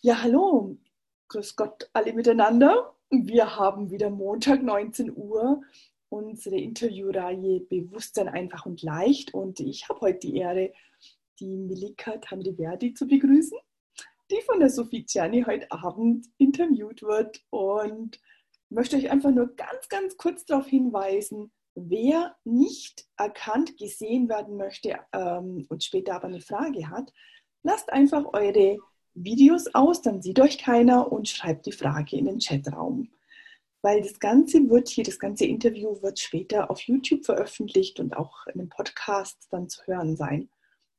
Ja, hallo. Grüß Gott alle miteinander. Wir haben wieder Montag 19 Uhr unsere Interviewreihe Bewusstsein einfach und leicht. Und ich habe heute die Ehre, die Milika Tandriverdi zu begrüßen, die von der Sophie Gianni heute Abend interviewt wird. Und möchte euch einfach nur ganz, ganz kurz darauf hinweisen, wer nicht erkannt, gesehen werden möchte ähm, und später aber eine Frage hat, lasst einfach eure Videos aus, dann sieht euch keiner und schreibt die Frage in den Chatraum. Weil das Ganze wird hier, das ganze Interview wird später auf YouTube veröffentlicht und auch in einem Podcast dann zu hören sein.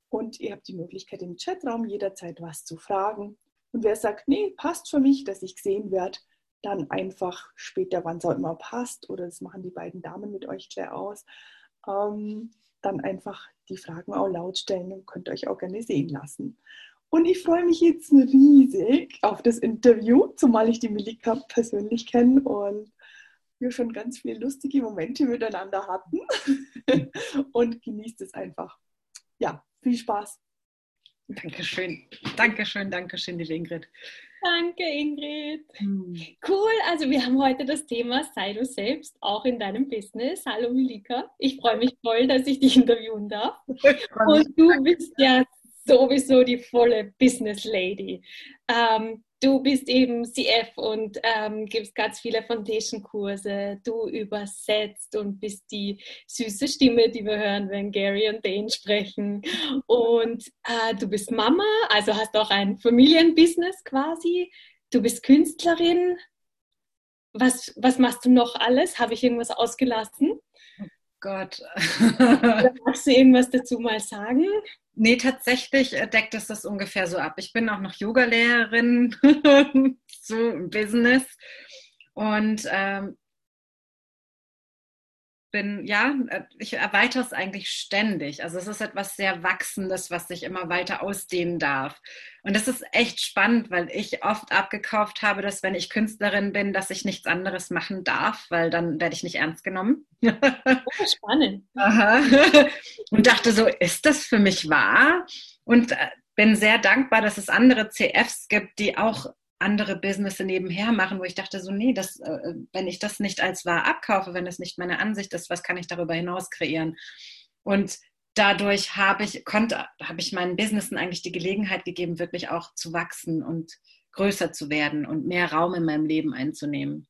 Und ihr habt die Möglichkeit im Chatraum jederzeit was zu fragen. Und wer sagt, nee, passt für mich, dass ich gesehen werde, dann einfach später, wann es auch immer passt, oder das machen die beiden Damen mit euch gleich aus, ähm, dann einfach die Fragen auch laut stellen und könnt euch auch gerne sehen lassen. Und ich freue mich jetzt riesig auf das Interview, zumal ich die Melika persönlich kenne und wir schon ganz viele lustige Momente miteinander hatten. und genießt es einfach. Ja, viel Spaß. Dankeschön. Dankeschön, Dankeschön, liebe Ingrid. Danke, Ingrid. Hm. Cool. Also wir haben heute das Thema Sei du selbst, auch in deinem Business. Hallo Milika. Ich freue mich voll, dass ich dich interviewen darf. Und du bist ja sowieso die volle Business Lady. Ähm, du bist eben CF und ähm, gibst ganz viele Foundation-Kurse. Du übersetzt und bist die süße Stimme, die wir hören, wenn Gary und Dane sprechen. Und äh, du bist Mama, also hast auch ein Familienbusiness quasi. Du bist Künstlerin. Was, was machst du noch alles? Habe ich irgendwas ausgelassen? Gott. magst du irgendwas dazu mal sagen? Nee, tatsächlich äh, deckt es das ungefähr so ab. Ich bin auch noch Yogalehrerin, so im Business. Und ähm, bin, ja, äh, ich erweitere es eigentlich ständig. Also es ist etwas sehr Wachsendes, was sich immer weiter ausdehnen darf. Und das ist echt spannend, weil ich oft abgekauft habe, dass wenn ich Künstlerin bin, dass ich nichts anderes machen darf, weil dann werde ich nicht ernst genommen. Oh, spannend. Aha. Und dachte so, ist das für mich wahr? Und äh, bin sehr dankbar, dass es andere CFs gibt, die auch andere Business nebenher machen, wo ich dachte so, nee, das, äh, wenn ich das nicht als wahr abkaufe, wenn es nicht meine Ansicht ist, was kann ich darüber hinaus kreieren? Und dadurch habe ich, konnte, habe ich meinen Businessen eigentlich die Gelegenheit gegeben, wirklich auch zu wachsen und größer zu werden und mehr Raum in meinem Leben einzunehmen.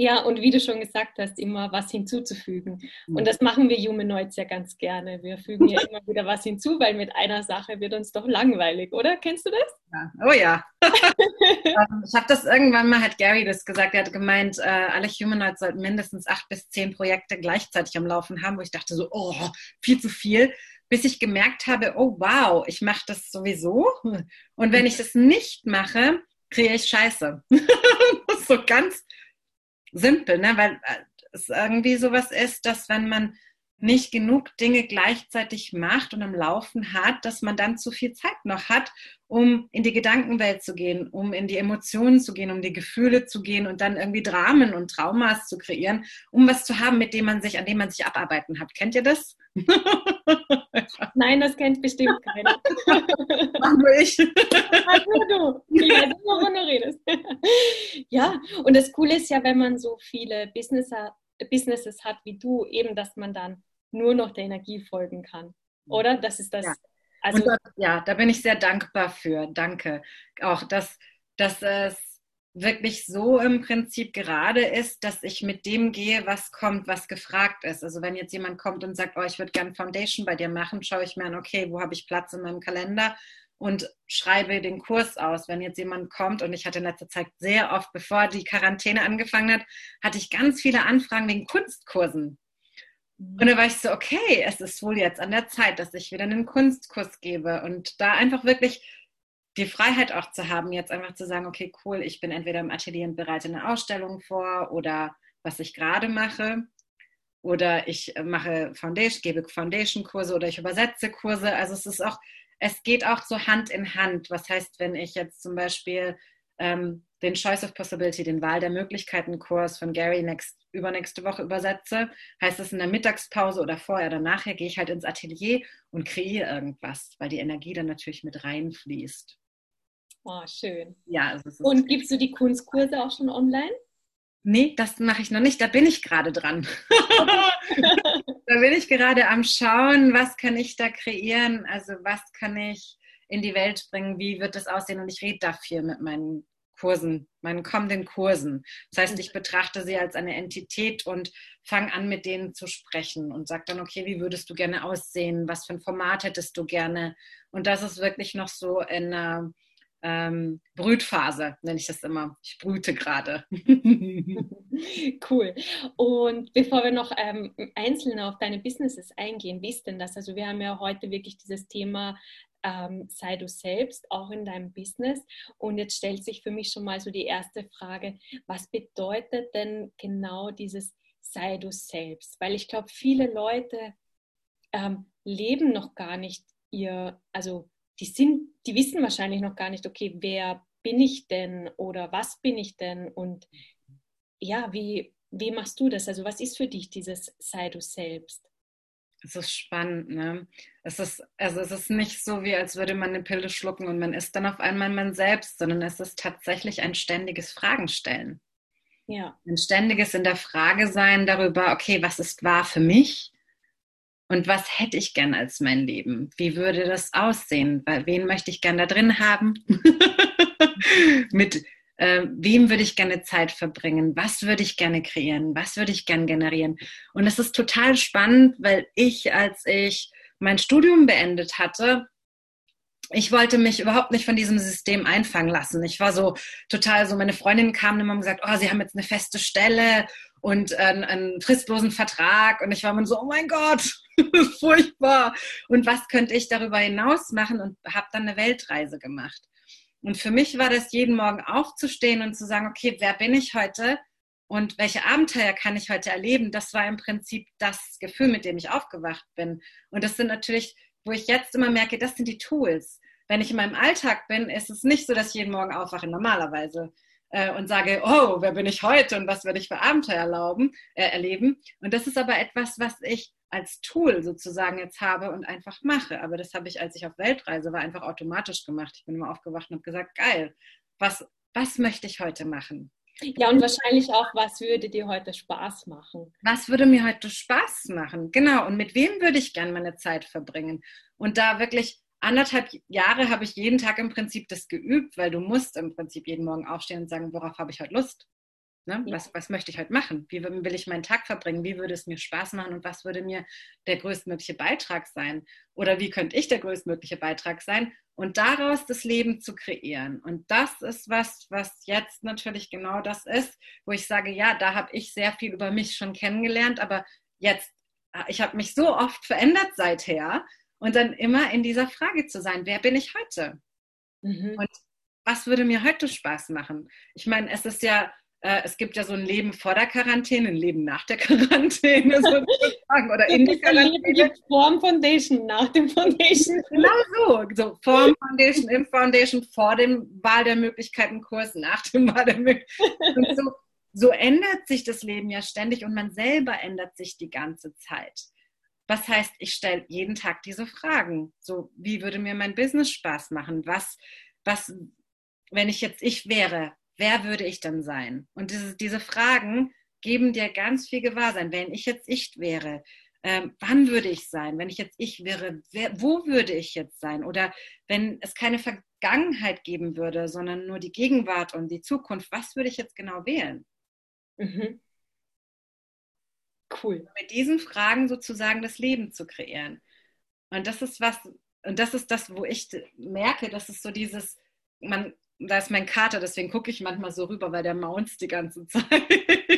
Ja, und wie du schon gesagt hast, immer was hinzuzufügen. Und das machen wir Humanoids ja ganz gerne. Wir fügen ja immer wieder was hinzu, weil mit einer Sache wird uns doch langweilig, oder? Kennst du das? Ja. Oh ja. Ähm, ich habe das irgendwann mal, hat Gary das gesagt, er hat gemeint, äh, alle Humanoids sollten mindestens acht bis zehn Projekte gleichzeitig am Laufen haben, wo ich dachte so, oh, viel zu viel bis ich gemerkt habe, oh wow, ich mache das sowieso. Und wenn ich das nicht mache, kriege ich Scheiße. so ganz simpel, ne? weil äh, es irgendwie sowas ist, dass wenn man nicht genug Dinge gleichzeitig macht und am Laufen hat, dass man dann zu viel Zeit noch hat, um in die Gedankenwelt zu gehen, um in die Emotionen zu gehen, um die Gefühle zu gehen und dann irgendwie Dramen und Traumas zu kreieren, um was zu haben, mit dem man sich, an dem man sich abarbeiten hat. Kennt ihr das? Nein, das kennt bestimmt keiner. Mach nur ich. Mach nur du. Weiß immer, wovon du redest. Ja, und das Coole ist ja, wenn man so viele Businesser, Businesses hat wie du, eben, dass man dann nur noch der Energie folgen kann. Oder? Das ist das. Ja. Also, da, ja, da bin ich sehr dankbar für. Danke. Auch, dass, dass es wirklich so im Prinzip gerade ist, dass ich mit dem gehe, was kommt, was gefragt ist. Also wenn jetzt jemand kommt und sagt, oh, ich würde gerne Foundation bei dir machen, schaue ich mir an, okay, wo habe ich Platz in meinem Kalender und schreibe den Kurs aus. Wenn jetzt jemand kommt und ich hatte in letzter Zeit sehr oft, bevor die Quarantäne angefangen hat, hatte ich ganz viele Anfragen wegen Kunstkursen. Und da war ich so, okay, es ist wohl jetzt an der Zeit, dass ich wieder einen Kunstkurs gebe und da einfach wirklich die Freiheit auch zu haben, jetzt einfach zu sagen, okay, cool, ich bin entweder im Atelier und bereite eine Ausstellung vor oder was ich gerade mache oder ich mache Foundation, gebe Foundation-Kurse oder ich übersetze Kurse. Also es ist auch, es geht auch so Hand in Hand. Was heißt, wenn ich jetzt zum Beispiel ähm, den Choice of Possibility, den Wahl der Möglichkeiten-Kurs von Gary next, übernächste Woche übersetze, heißt es in der Mittagspause oder vorher oder nachher gehe ich halt ins Atelier und kreiere irgendwas, weil die Energie dann natürlich mit reinfließt. Oh, schön. Ja, also Und gibst du die Kunstkurse auch schon online? Nee, das mache ich noch nicht. Da bin ich gerade dran. da bin ich gerade am Schauen, was kann ich da kreieren? Also was kann ich in die Welt bringen? Wie wird das aussehen? Und ich rede da viel mit meinen Kursen, meinen kommenden Kursen. Das heißt, ich betrachte sie als eine Entität und fange an, mit denen zu sprechen und sage dann, okay, wie würdest du gerne aussehen? Was für ein Format hättest du gerne? Und das ist wirklich noch so in einer ähm, Brütphase, nenne ich das immer. Ich brüte gerade. cool. Und bevor wir noch ähm, einzeln auf deine Businesses eingehen, wie ist denn das? Also wir haben ja heute wirklich dieses Thema ähm, sei du selbst, auch in deinem Business. Und jetzt stellt sich für mich schon mal so die erste Frage, was bedeutet denn genau dieses sei du selbst? Weil ich glaube, viele Leute ähm, leben noch gar nicht ihr, also die sind, die wissen wahrscheinlich noch gar nicht, okay, wer bin ich denn oder was bin ich denn und ja, wie, wie machst du das? Also was ist für dich dieses sei du selbst? Es ist spannend, ne? Es ist, also es ist nicht so, wie als würde man eine Pille schlucken und man ist dann auf einmal man selbst, sondern es ist tatsächlich ein ständiges Fragenstellen. Ja. Ein ständiges in der Frage sein darüber, okay, was ist wahr für mich? Und was hätte ich gern als mein Leben? Wie würde das aussehen? Wen möchte ich gern da drin haben? Mit äh, wem würde ich gerne Zeit verbringen? Was würde ich gerne kreieren? Was würde ich gern generieren? Und es ist total spannend, weil ich, als ich mein Studium beendet hatte, ich wollte mich überhaupt nicht von diesem System einfangen lassen. Ich war so total so, meine Freundinnen kamen immer und gesagt, oh, sie haben jetzt eine feste Stelle und einen, einen fristlosen Vertrag. Und ich war immer so, oh mein Gott, furchtbar. Und was könnte ich darüber hinaus machen? Und habe dann eine Weltreise gemacht. Und für mich war das jeden Morgen aufzustehen und zu sagen, okay, wer bin ich heute? Und welche Abenteuer kann ich heute erleben? Das war im Prinzip das Gefühl, mit dem ich aufgewacht bin. Und das sind natürlich, wo ich jetzt immer merke, das sind die Tools. Wenn ich in meinem Alltag bin, ist es nicht so, dass ich jeden Morgen aufwache, normalerweise äh, und sage, oh, wer bin ich heute und was werde ich für Abenteuer erlauben, äh, erleben. Und das ist aber etwas, was ich als Tool sozusagen jetzt habe und einfach mache. Aber das habe ich, als ich auf Weltreise war, einfach automatisch gemacht. Ich bin immer aufgewacht und habe gesagt, geil, was, was möchte ich heute machen? Ja, und wahrscheinlich auch, was würde dir heute Spaß machen? Was würde mir heute Spaß machen? Genau. Und mit wem würde ich gerne meine Zeit verbringen? Und da wirklich anderthalb Jahre habe ich jeden Tag im Prinzip das geübt, weil du musst im Prinzip jeden Morgen aufstehen und sagen, worauf habe ich heute Lust? Ne? Ja. Was, was möchte ich heute machen? Wie will ich meinen Tag verbringen? Wie würde es mir Spaß machen und was würde mir der größtmögliche Beitrag sein? Oder wie könnte ich der größtmögliche Beitrag sein? Und daraus das Leben zu kreieren. Und das ist was, was jetzt natürlich genau das ist, wo ich sage, ja, da habe ich sehr viel über mich schon kennengelernt, aber jetzt, ich habe mich so oft verändert seither und dann immer in dieser Frage zu sein, wer bin ich heute? Mhm. Und was würde mir heute Spaß machen? Ich meine, es ist ja, es gibt ja so ein Leben vor der Quarantäne, ein Leben nach der Quarantäne sozusagen oder in der Quarantäne. Vorm Foundation, nach dem Foundation. Genau so, so vorm Foundation, im Foundation, vor dem Wahl der Möglichkeiten Kurs, nach dem Wahl der Möglichkeiten. So, so ändert sich das Leben ja ständig und man selber ändert sich die ganze Zeit. Was heißt, ich stelle jeden Tag diese Fragen. So, wie würde mir mein Business Spaß machen? Was, was, wenn ich jetzt ich wäre, wer würde ich dann sein? Und diese, diese Fragen geben dir ganz viel Gewahrsein. Wenn ich jetzt ich wäre, ähm, wann würde ich sein? Wenn ich jetzt ich wäre, wer, wo würde ich jetzt sein? Oder wenn es keine Vergangenheit geben würde, sondern nur die Gegenwart und die Zukunft, was würde ich jetzt genau wählen? Mhm. Cool. Mit diesen Fragen sozusagen das Leben zu kreieren. Und das ist was, und das ist das, wo ich merke, das ist so dieses, man, da ist mein Kater, deswegen gucke ich manchmal so rüber, weil der maunzt die ganze Zeit.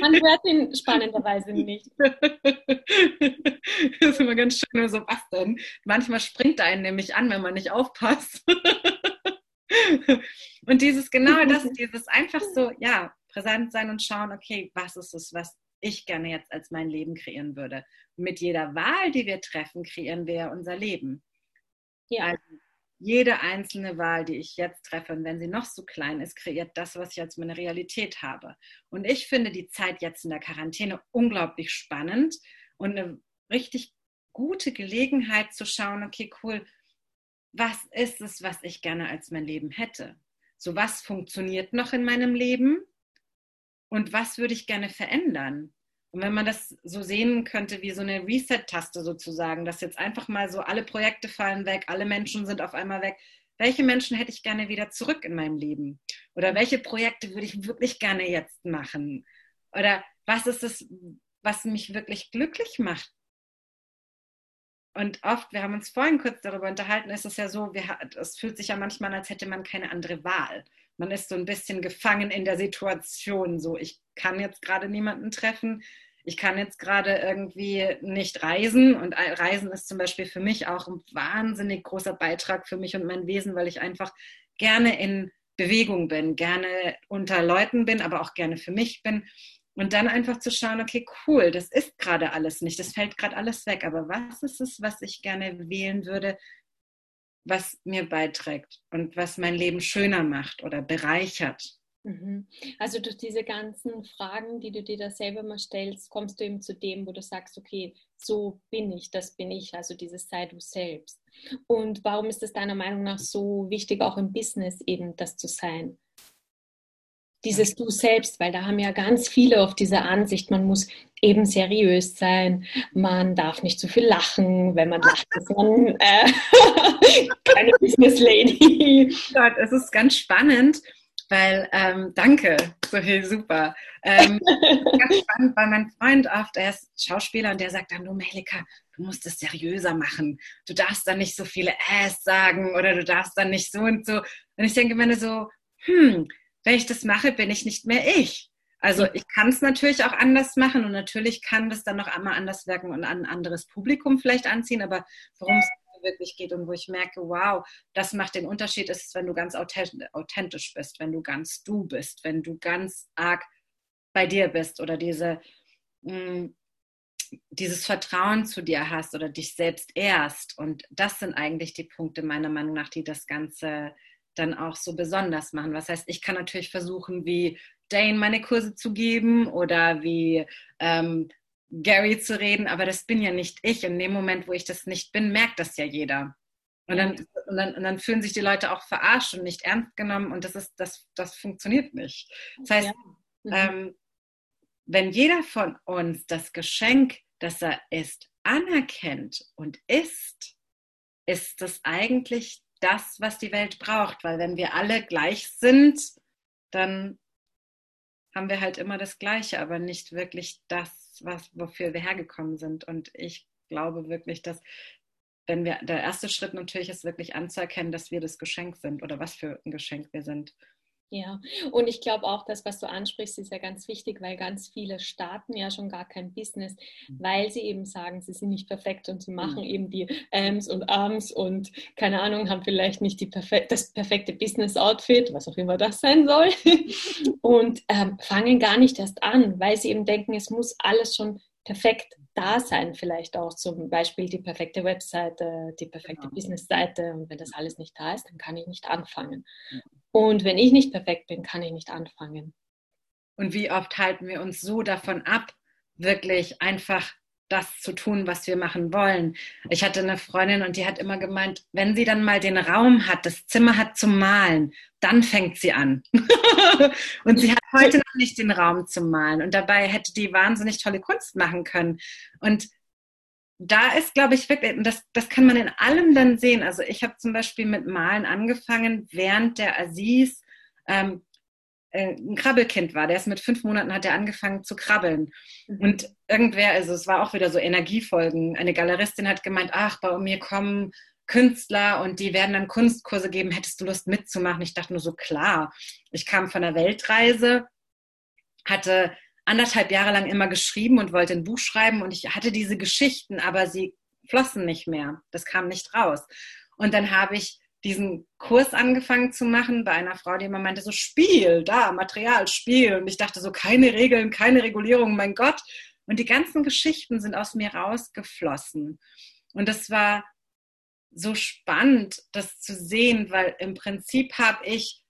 Man hört ihn spannenderweise nicht. das ist immer ganz schön, so was denn? Manchmal springt er einen nämlich an, wenn man nicht aufpasst. und dieses, genau das, dieses einfach so, ja, präsent sein und schauen, okay, was ist es, was ich gerne jetzt als mein Leben kreieren würde. Und mit jeder Wahl, die wir treffen, kreieren wir unser Leben. Ja. Also jede einzelne Wahl, die ich jetzt treffe, und wenn sie noch so klein ist, kreiert das, was ich als meine Realität habe. Und ich finde die Zeit jetzt in der Quarantäne unglaublich spannend und eine richtig gute Gelegenheit zu schauen, okay, cool, was ist es, was ich gerne als mein Leben hätte? so was funktioniert noch in meinem Leben und was würde ich gerne verändern. Und wenn man das so sehen könnte wie so eine Reset-Taste sozusagen, dass jetzt einfach mal so alle Projekte fallen weg, alle Menschen sind auf einmal weg. Welche Menschen hätte ich gerne wieder zurück in meinem Leben? Oder welche Projekte würde ich wirklich gerne jetzt machen? Oder was ist es, was mich wirklich glücklich macht? Und oft, wir haben uns vorhin kurz darüber unterhalten, ist es ja so, wir, es fühlt sich ja manchmal, als hätte man keine andere Wahl. Man ist so ein bisschen gefangen in der Situation. So, ich kann jetzt gerade niemanden treffen. Ich kann jetzt gerade irgendwie nicht reisen. Und Reisen ist zum Beispiel für mich auch ein wahnsinnig großer Beitrag für mich und mein Wesen, weil ich einfach gerne in Bewegung bin, gerne unter Leuten bin, aber auch gerne für mich bin. Und dann einfach zu schauen, okay, cool, das ist gerade alles nicht, das fällt gerade alles weg, aber was ist es, was ich gerne wählen würde, was mir beiträgt und was mein Leben schöner macht oder bereichert? Mhm. Also durch diese ganzen Fragen, die du dir da selber mal stellst, kommst du eben zu dem, wo du sagst, okay, so bin ich, das bin ich, also dieses sei du selbst. Und warum ist es deiner Meinung nach so wichtig, auch im Business eben das zu sein? Dieses Du selbst, weil da haben ja ganz viele auf diese Ansicht, man muss eben seriös sein, man darf nicht zu viel lachen, wenn man lacht, ist man äh, keine Business Lady. Gott, es ist ganz spannend, weil, ähm, danke, so viel super. Ähm, ganz spannend, weil mein Freund oft, er ist Schauspieler und der sagt dann, du Melika, du musst es seriöser machen. Du darfst dann nicht so viele Äs sagen oder du darfst dann nicht so und so. Und ich denke mir so, hm, wenn ich das mache, bin ich nicht mehr ich. Also ich kann es natürlich auch anders machen und natürlich kann das dann noch einmal anders wirken und ein anderes Publikum vielleicht anziehen, aber worum es wirklich geht und wo ich merke, wow, das macht den Unterschied, ist, wenn du ganz authentisch bist, wenn du ganz du bist, wenn du ganz arg bei dir bist oder diese, mh, mm, dieses Vertrauen zu dir hast oder dich selbst erst. Und das sind eigentlich die Punkte meiner Meinung nach, die das Ganze dann auch so besonders machen. Was heißt, ich kann natürlich versuchen, wie Dane meine Kurse zu geben oder wie ähm, Gary zu reden, aber das bin ja nicht ich. In dem Moment, wo ich das nicht bin, merkt das ja jeder. Und dann, und dann, und dann fühlen sich die Leute auch verarscht und nicht ernst genommen und das ist, das, das funktioniert nicht. Das heißt, ja. mhm. ähm, wenn jeder von uns das Geschenk, das er ist, anerkennt und ist, ist das eigentlich das, was die Welt braucht, weil wenn wir alle gleich sind, dann haben wir halt immer das Gleiche, aber nicht wirklich das, was, wofür wir hergekommen sind. Und ich glaube wirklich, dass wenn wir, der erste Schritt natürlich ist wirklich anzuerkennen, dass wir das Geschenk sind oder was für ein Geschenk wir sind. Ja, und ich glaube auch, das, was du ansprichst, ist ja ganz wichtig, weil ganz viele starten ja schon gar kein Business, mhm. weil sie eben sagen, sie sind nicht perfekt und sie machen mhm. eben die Ams und Arms und keine Ahnung, haben vielleicht nicht die perfek das perfekte Business-Outfit, was auch immer das sein soll, und ähm, fangen gar nicht erst an, weil sie eben denken, es muss alles schon perfekt da sein, vielleicht auch zum Beispiel die perfekte Webseite, die perfekte genau. Business-Seite. Und wenn das alles nicht da ist, dann kann ich nicht anfangen. Und wenn ich nicht perfekt bin, kann ich nicht anfangen. Und wie oft halten wir uns so davon ab, wirklich einfach das zu tun, was wir machen wollen. Ich hatte eine Freundin und die hat immer gemeint, wenn sie dann mal den Raum hat, das Zimmer hat zum Malen, dann fängt sie an. und sie hat heute noch nicht den Raum zum Malen und dabei hätte die wahnsinnig tolle Kunst machen können. Und da ist, glaube ich, wirklich, das, das kann man in allem dann sehen. Also ich habe zum Beispiel mit Malen angefangen, während der Aziz ähm, äh, ein Krabbelkind war. Der ist mit fünf Monaten hat er angefangen zu krabbeln. Mhm. Und irgendwer, also es war auch wieder so Energiefolgen. Eine Galeristin hat gemeint, ach, bei mir kommen Künstler und die werden dann Kunstkurse geben. Hättest du Lust mitzumachen? Ich dachte nur so, klar. Ich kam von der Weltreise, hatte anderthalb Jahre lang immer geschrieben und wollte ein Buch schreiben und ich hatte diese Geschichten, aber sie flossen nicht mehr. Das kam nicht raus. Und dann habe ich diesen Kurs angefangen zu machen bei einer Frau, die immer meinte, so Spiel, da, Material, Spiel. Und ich dachte so, keine Regeln, keine Regulierung, mein Gott. Und die ganzen Geschichten sind aus mir rausgeflossen. Und das war so spannend, das zu sehen, weil im Prinzip habe ich,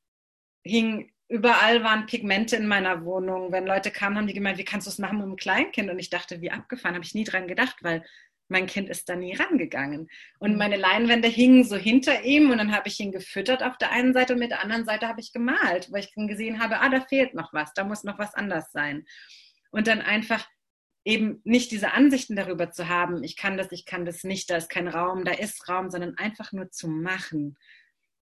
hing überall waren Pigmente in meiner Wohnung. Wenn Leute kamen, haben die gemeint, wie kannst du es machen mit einem Kleinkind? Und ich dachte, wie abgefahren, habe ich nie dran gedacht, weil mein Kind ist da nie rangegangen. Und meine Leinwände hingen so hinter ihm und dann habe ich ihn gefüttert auf der einen Seite und mit der anderen Seite habe ich gemalt, weil ich gesehen habe, ah, da fehlt noch was, da muss noch was anders sein. Und dann einfach eben nicht diese Ansichten darüber zu haben, ich kann das, ich kann das nicht, da ist kein Raum, da ist Raum, sondern einfach nur zu machen.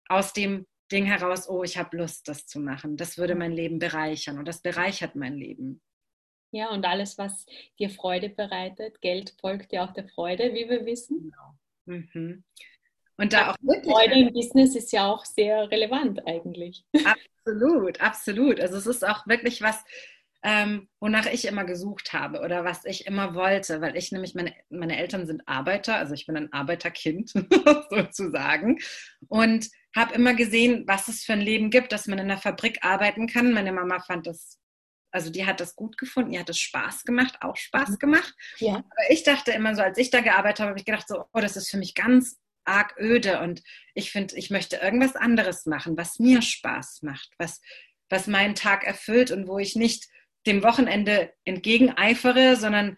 Aus dem Ding heraus, oh, ich habe Lust, das zu machen. Das würde mein Leben bereichern und das bereichert mein Leben. Ja, und alles, was dir Freude bereitet, Geld folgt ja auch der Freude, wie wir wissen. Genau. Mhm. Und da auch wirklich. Freude im Business ist ja auch sehr relevant eigentlich. Absolut, absolut. Also es ist auch wirklich was, ähm, wonach ich immer gesucht habe oder was ich immer wollte, weil ich nämlich, meine, meine Eltern sind Arbeiter, also ich bin ein Arbeiterkind sozusagen und habe immer gesehen, was es für ein Leben gibt, dass man in einer Fabrik arbeiten kann. Meine Mama fand das, also die hat das gut gefunden, die hat es Spaß gemacht, auch Spaß mhm. gemacht. Ja. Aber ich dachte immer so, als ich da gearbeitet habe, habe ich gedacht so, oh, das ist für mich ganz arg öde und ich finde, ich möchte irgendwas anderes machen, was mir Spaß macht, was, was meinen Tag erfüllt und wo ich nicht dem Wochenende entgegeneifere, sondern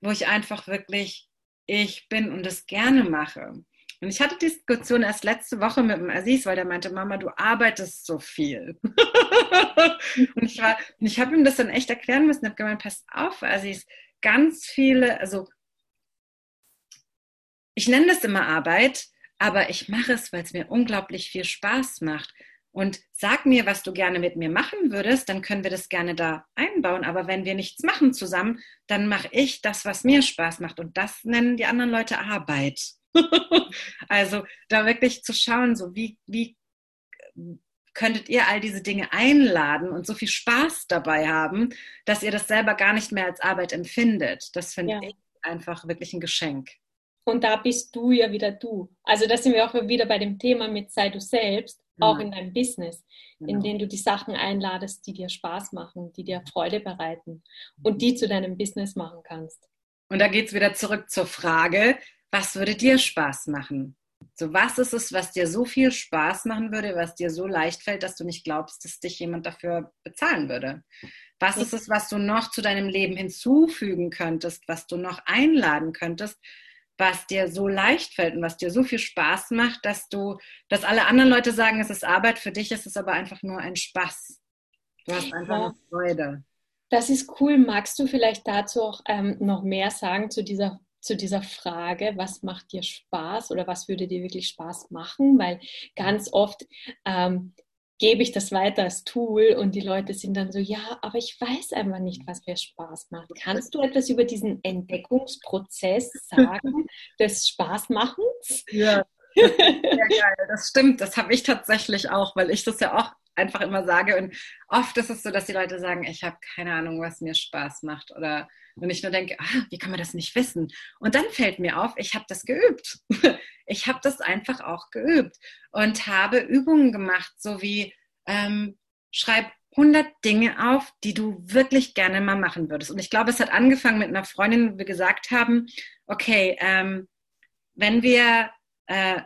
wo ich einfach wirklich ich bin und es gerne mache. Und ich hatte die Diskussion erst letzte Woche mit dem Aziz, weil der meinte, Mama, du arbeitest so viel. und ich, ich habe ihm das dann echt erklären müssen. Ich habe gemeint, pass auf, Aziz, ganz viele, also ich nenne das immer Arbeit, aber ich mache es, weil es mir unglaublich viel Spaß macht und sag mir, was du gerne mit mir machen würdest, dann können wir das gerne da einbauen. Aber wenn wir nichts machen zusammen, dann mache ich das, was mir Spaß macht. Und das nennen die anderen Leute Arbeit. also da wirklich zu schauen, so wie, wie könntet ihr all diese Dinge einladen und so viel Spaß dabei haben, dass ihr das selber gar nicht mehr als Arbeit empfindet. Das finde ja. ich einfach wirklich ein Geschenk. Und da bist du ja wieder du. Also da sind wir auch wieder bei dem Thema mit sei du selbst auch in deinem Business, genau. in dem du die Sachen einladest, die dir Spaß machen, die dir Freude bereiten und die zu deinem Business machen kannst. Und da geht es wieder zurück zur Frage, was würde dir Spaß machen? So, was ist es, was dir so viel Spaß machen würde, was dir so leicht fällt, dass du nicht glaubst, dass dich jemand dafür bezahlen würde? Was ist es, was du noch zu deinem Leben hinzufügen könntest, was du noch einladen könntest, was dir so leicht fällt und was dir so viel Spaß macht, dass du, dass alle anderen Leute sagen, es ist Arbeit, für dich ist es aber einfach nur ein Spaß. Du hast einfach ja. Freude. Das ist cool. Magst du vielleicht dazu auch ähm, noch mehr sagen zu dieser zu dieser Frage, was macht dir Spaß oder was würde dir wirklich Spaß machen? Weil ganz oft ähm, gebe ich das weiter als Tool und die Leute sind dann so, ja, aber ich weiß einfach nicht, was mir Spaß macht. Kannst du etwas über diesen Entdeckungsprozess sagen des Spaßmachens? Ja. Sehr geil, das stimmt. Das habe ich tatsächlich auch, weil ich das ja auch einfach immer sage. Und oft ist es so, dass die Leute sagen, ich habe keine Ahnung, was mir Spaß macht. Oder und ich nur denke, ah, wie kann man das nicht wissen? Und dann fällt mir auf, ich habe das geübt. Ich habe das einfach auch geübt und habe Übungen gemacht, so wie ähm, schreib 100 Dinge auf, die du wirklich gerne mal machen würdest. Und ich glaube, es hat angefangen mit einer Freundin, wo wir gesagt haben, okay, ähm, wenn wir äh,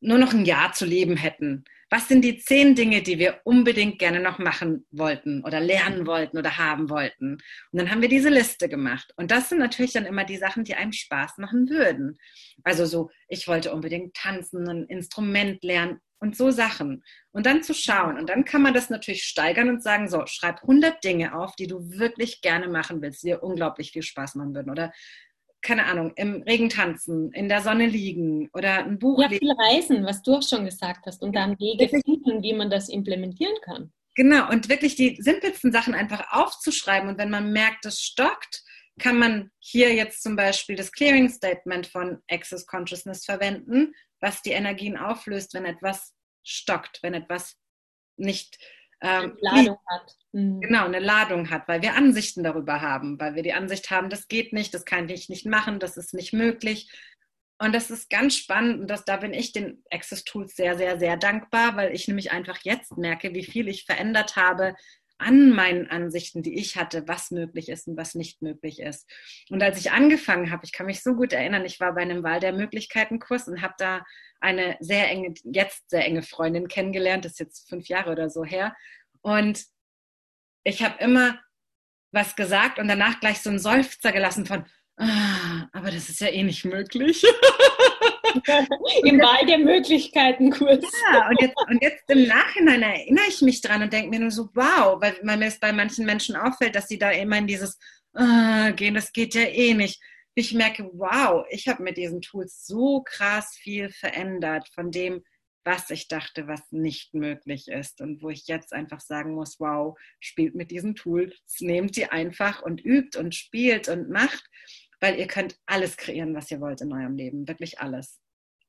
nur noch ein Jahr zu leben hätten, was sind die zehn Dinge, die wir unbedingt gerne noch machen wollten oder lernen wollten oder haben wollten? Und dann haben wir diese Liste gemacht. Und das sind natürlich dann immer die Sachen, die einem Spaß machen würden. Also so, ich wollte unbedingt tanzen, ein Instrument lernen und so Sachen. Und dann zu schauen. Und dann kann man das natürlich steigern und sagen, so, schreib 100 Dinge auf, die du wirklich gerne machen willst, die dir unglaublich viel Spaß machen würden. Oder keine Ahnung, im Regen tanzen, in der Sonne liegen oder ein Buch ja, lesen. Ja, viel reisen, was du auch schon gesagt hast und dann Wege finden, wie man das implementieren kann. Genau, und wirklich die simpelsten Sachen einfach aufzuschreiben und wenn man merkt, es stockt, kann man hier jetzt zum Beispiel das Clearing Statement von Access Consciousness verwenden, was die Energien auflöst, wenn etwas stockt, wenn etwas nicht ähm, Ladung hat. Mhm. Genau, eine Ladung hat, weil wir Ansichten darüber haben, weil wir die Ansicht haben, das geht nicht, das kann ich nicht machen, das ist nicht möglich. Und das ist ganz spannend und das, da bin ich den Access Tools sehr, sehr, sehr dankbar, weil ich nämlich einfach jetzt merke, wie viel ich verändert habe an meinen Ansichten, die ich hatte, was möglich ist und was nicht möglich ist. Und als ich angefangen habe, ich kann mich so gut erinnern, ich war bei einem Wahl der Möglichkeiten-Kurs und habe da eine sehr enge, jetzt sehr enge Freundin kennengelernt, das ist jetzt fünf Jahre oder so her. Und ich habe immer was gesagt und danach gleich so einen Seufzer gelassen von, ah, aber das ist ja eh nicht möglich. Im Wahl der Möglichkeiten Kurs. Ja, und jetzt, und jetzt im Nachhinein erinnere ich mich dran und denke mir nur so, wow, weil mir es bei manchen Menschen auffällt, dass sie da immer in dieses ah, gehen, das geht ja eh nicht. Ich merke, wow, ich habe mit diesen Tools so krass viel verändert von dem, was ich dachte, was nicht möglich ist und wo ich jetzt einfach sagen muss, wow, spielt mit diesen Tools, nehmt sie einfach und übt und spielt und macht, weil ihr könnt alles kreieren, was ihr wollt in eurem Leben, wirklich alles.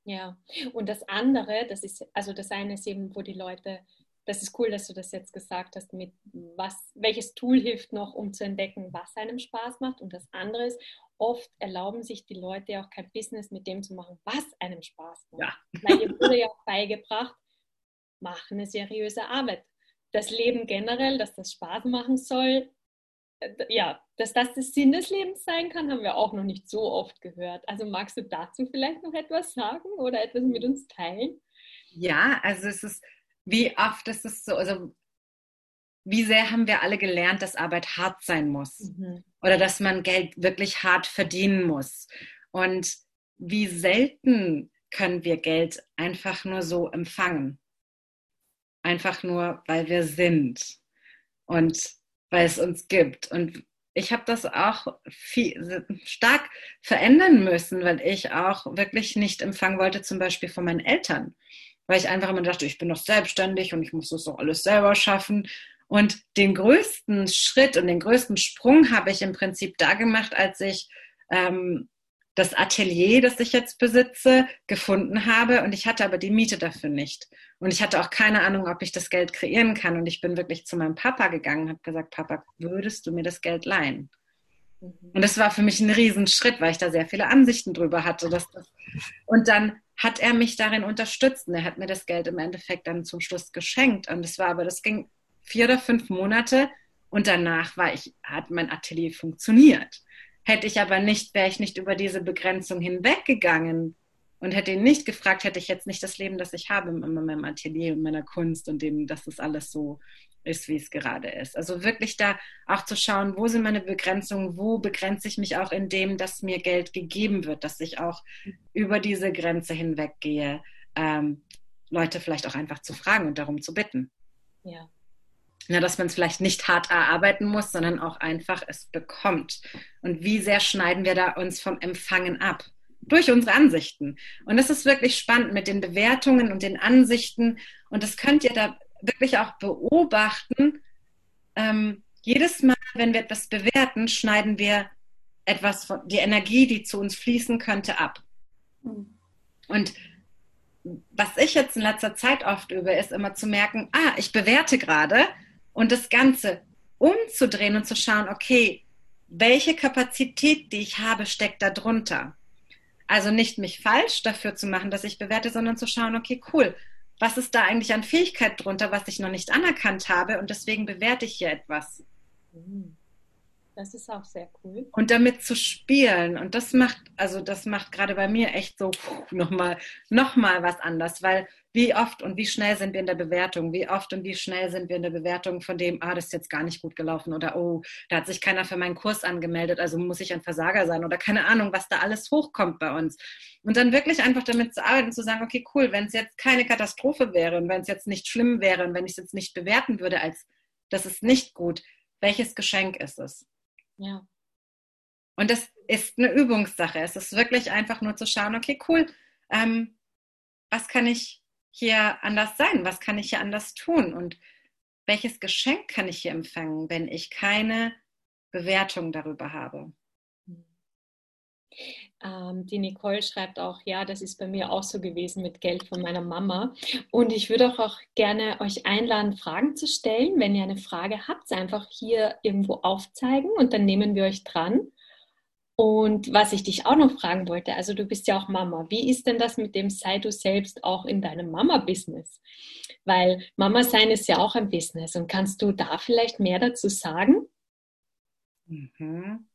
Ja, und das andere, das ist, also das eine ist eben, wo die Leute, das ist cool, dass du das jetzt gesagt hast, mit was, welches Tool hilft noch, um zu entdecken, was einem Spaß macht. Und das andere ist, oft erlauben sich die Leute auch kein Business mit dem zu machen, was einem Spaß macht. Ja. Weil ihr wurde ja auch beigebracht, mach eine seriöse Arbeit. Das Leben generell, dass das Spaß machen soll, ja, dass das der Sinn des Lebens sein kann, haben wir auch noch nicht so oft gehört. Also magst du dazu vielleicht noch etwas sagen oder etwas mit uns teilen? Ja, also es ist, wie oft ist es so, also wie sehr haben wir alle gelernt, dass Arbeit hart sein muss mhm. oder dass man Geld wirklich hart verdienen muss. Und wie selten können wir Geld einfach nur so empfangen. Einfach nur, weil wir sind und weil es uns gibt. Und ich habe das auch viel, stark verändern müssen, weil ich auch wirklich nicht empfangen wollte, zum Beispiel von meinen Eltern. Weil ich einfach immer dachte, ich bin doch selbstständig und ich muss das doch alles selber schaffen. Und den größten Schritt und den größten Sprung habe ich im Prinzip da gemacht, als ich ähm, das Atelier, das ich jetzt besitze, gefunden habe. Und ich hatte aber die Miete dafür nicht. Und ich hatte auch keine Ahnung, ob ich das Geld kreieren kann. Und ich bin wirklich zu meinem Papa gegangen und habe gesagt, Papa, würdest du mir das Geld leihen? Mhm. Und das war für mich ein Riesenschritt, weil ich da sehr viele Ansichten drüber hatte. Das und dann hat er mich darin unterstützt. Und er hat mir das Geld im Endeffekt dann zum Schluss geschenkt. Und das war aber, das ging vier oder fünf Monate und danach war ich, hat mein Atelier funktioniert. Hätte ich aber nicht, wäre ich nicht über diese Begrenzung hinweggegangen und hätte ihn nicht gefragt, hätte ich jetzt nicht das Leben, das ich habe in meinem Atelier und meiner Kunst und dem, dass das alles so ist, wie es gerade ist. Also wirklich da auch zu schauen, wo sind meine Begrenzungen, wo begrenze ich mich auch in dem, dass mir Geld gegeben wird, dass ich auch über diese Grenze hinweggehe, ähm, Leute vielleicht auch einfach zu fragen und darum zu bitten. Ja. Ja, dass man es vielleicht nicht hart erarbeiten muss, sondern auch einfach es bekommt. Und wie sehr schneiden wir da uns vom Empfangen ab? Durch unsere Ansichten. Und das ist wirklich spannend mit den Bewertungen und den Ansichten. Und das könnt ihr da wirklich auch beobachten. Ähm, jedes Mal, wenn wir etwas bewerten, schneiden wir etwas von die Energie, die zu uns fließen könnte, ab. Und was ich jetzt in letzter Zeit oft übe, ist immer zu merken, ah, ich bewerte gerade und das Ganze umzudrehen und zu schauen, okay, welche Kapazität, die ich habe, steckt da drunter. Also nicht mich falsch dafür zu machen, dass ich bewerte, sondern zu schauen, okay, cool, was ist da eigentlich an Fähigkeit drunter, was ich noch nicht anerkannt habe und deswegen bewerte ich hier etwas. Mhm. Das ist auch sehr cool. Und damit zu spielen. Und das macht, also das macht gerade bei mir echt so nochmal noch mal was anders, weil wie oft und wie schnell sind wir in der Bewertung? Wie oft und wie schnell sind wir in der Bewertung von dem, ah, das ist jetzt gar nicht gut gelaufen oder oh, da hat sich keiner für meinen Kurs angemeldet, also muss ich ein Versager sein oder keine Ahnung, was da alles hochkommt bei uns. Und dann wirklich einfach damit zu arbeiten, zu sagen, okay, cool, wenn es jetzt keine Katastrophe wäre und wenn es jetzt nicht schlimm wäre und wenn ich es jetzt nicht bewerten würde als, das ist nicht gut, welches Geschenk ist es? Ja. Und das ist eine Übungssache. Es ist wirklich einfach nur zu schauen, okay, cool, ähm, was kann ich hier anders sein? Was kann ich hier anders tun? Und welches Geschenk kann ich hier empfangen, wenn ich keine Bewertung darüber habe? Ähm, die Nicole schreibt auch, ja, das ist bei mir auch so gewesen mit Geld von meiner Mama. Und ich würde auch, auch gerne euch einladen, Fragen zu stellen. Wenn ihr eine Frage habt, einfach hier irgendwo aufzeigen und dann nehmen wir euch dran. Und was ich dich auch noch fragen wollte, also du bist ja auch Mama. Wie ist denn das mit dem Sei du selbst auch in deinem Mama-Business? Weil Mama sein ist ja auch ein Business. Und kannst du da vielleicht mehr dazu sagen? Mhm.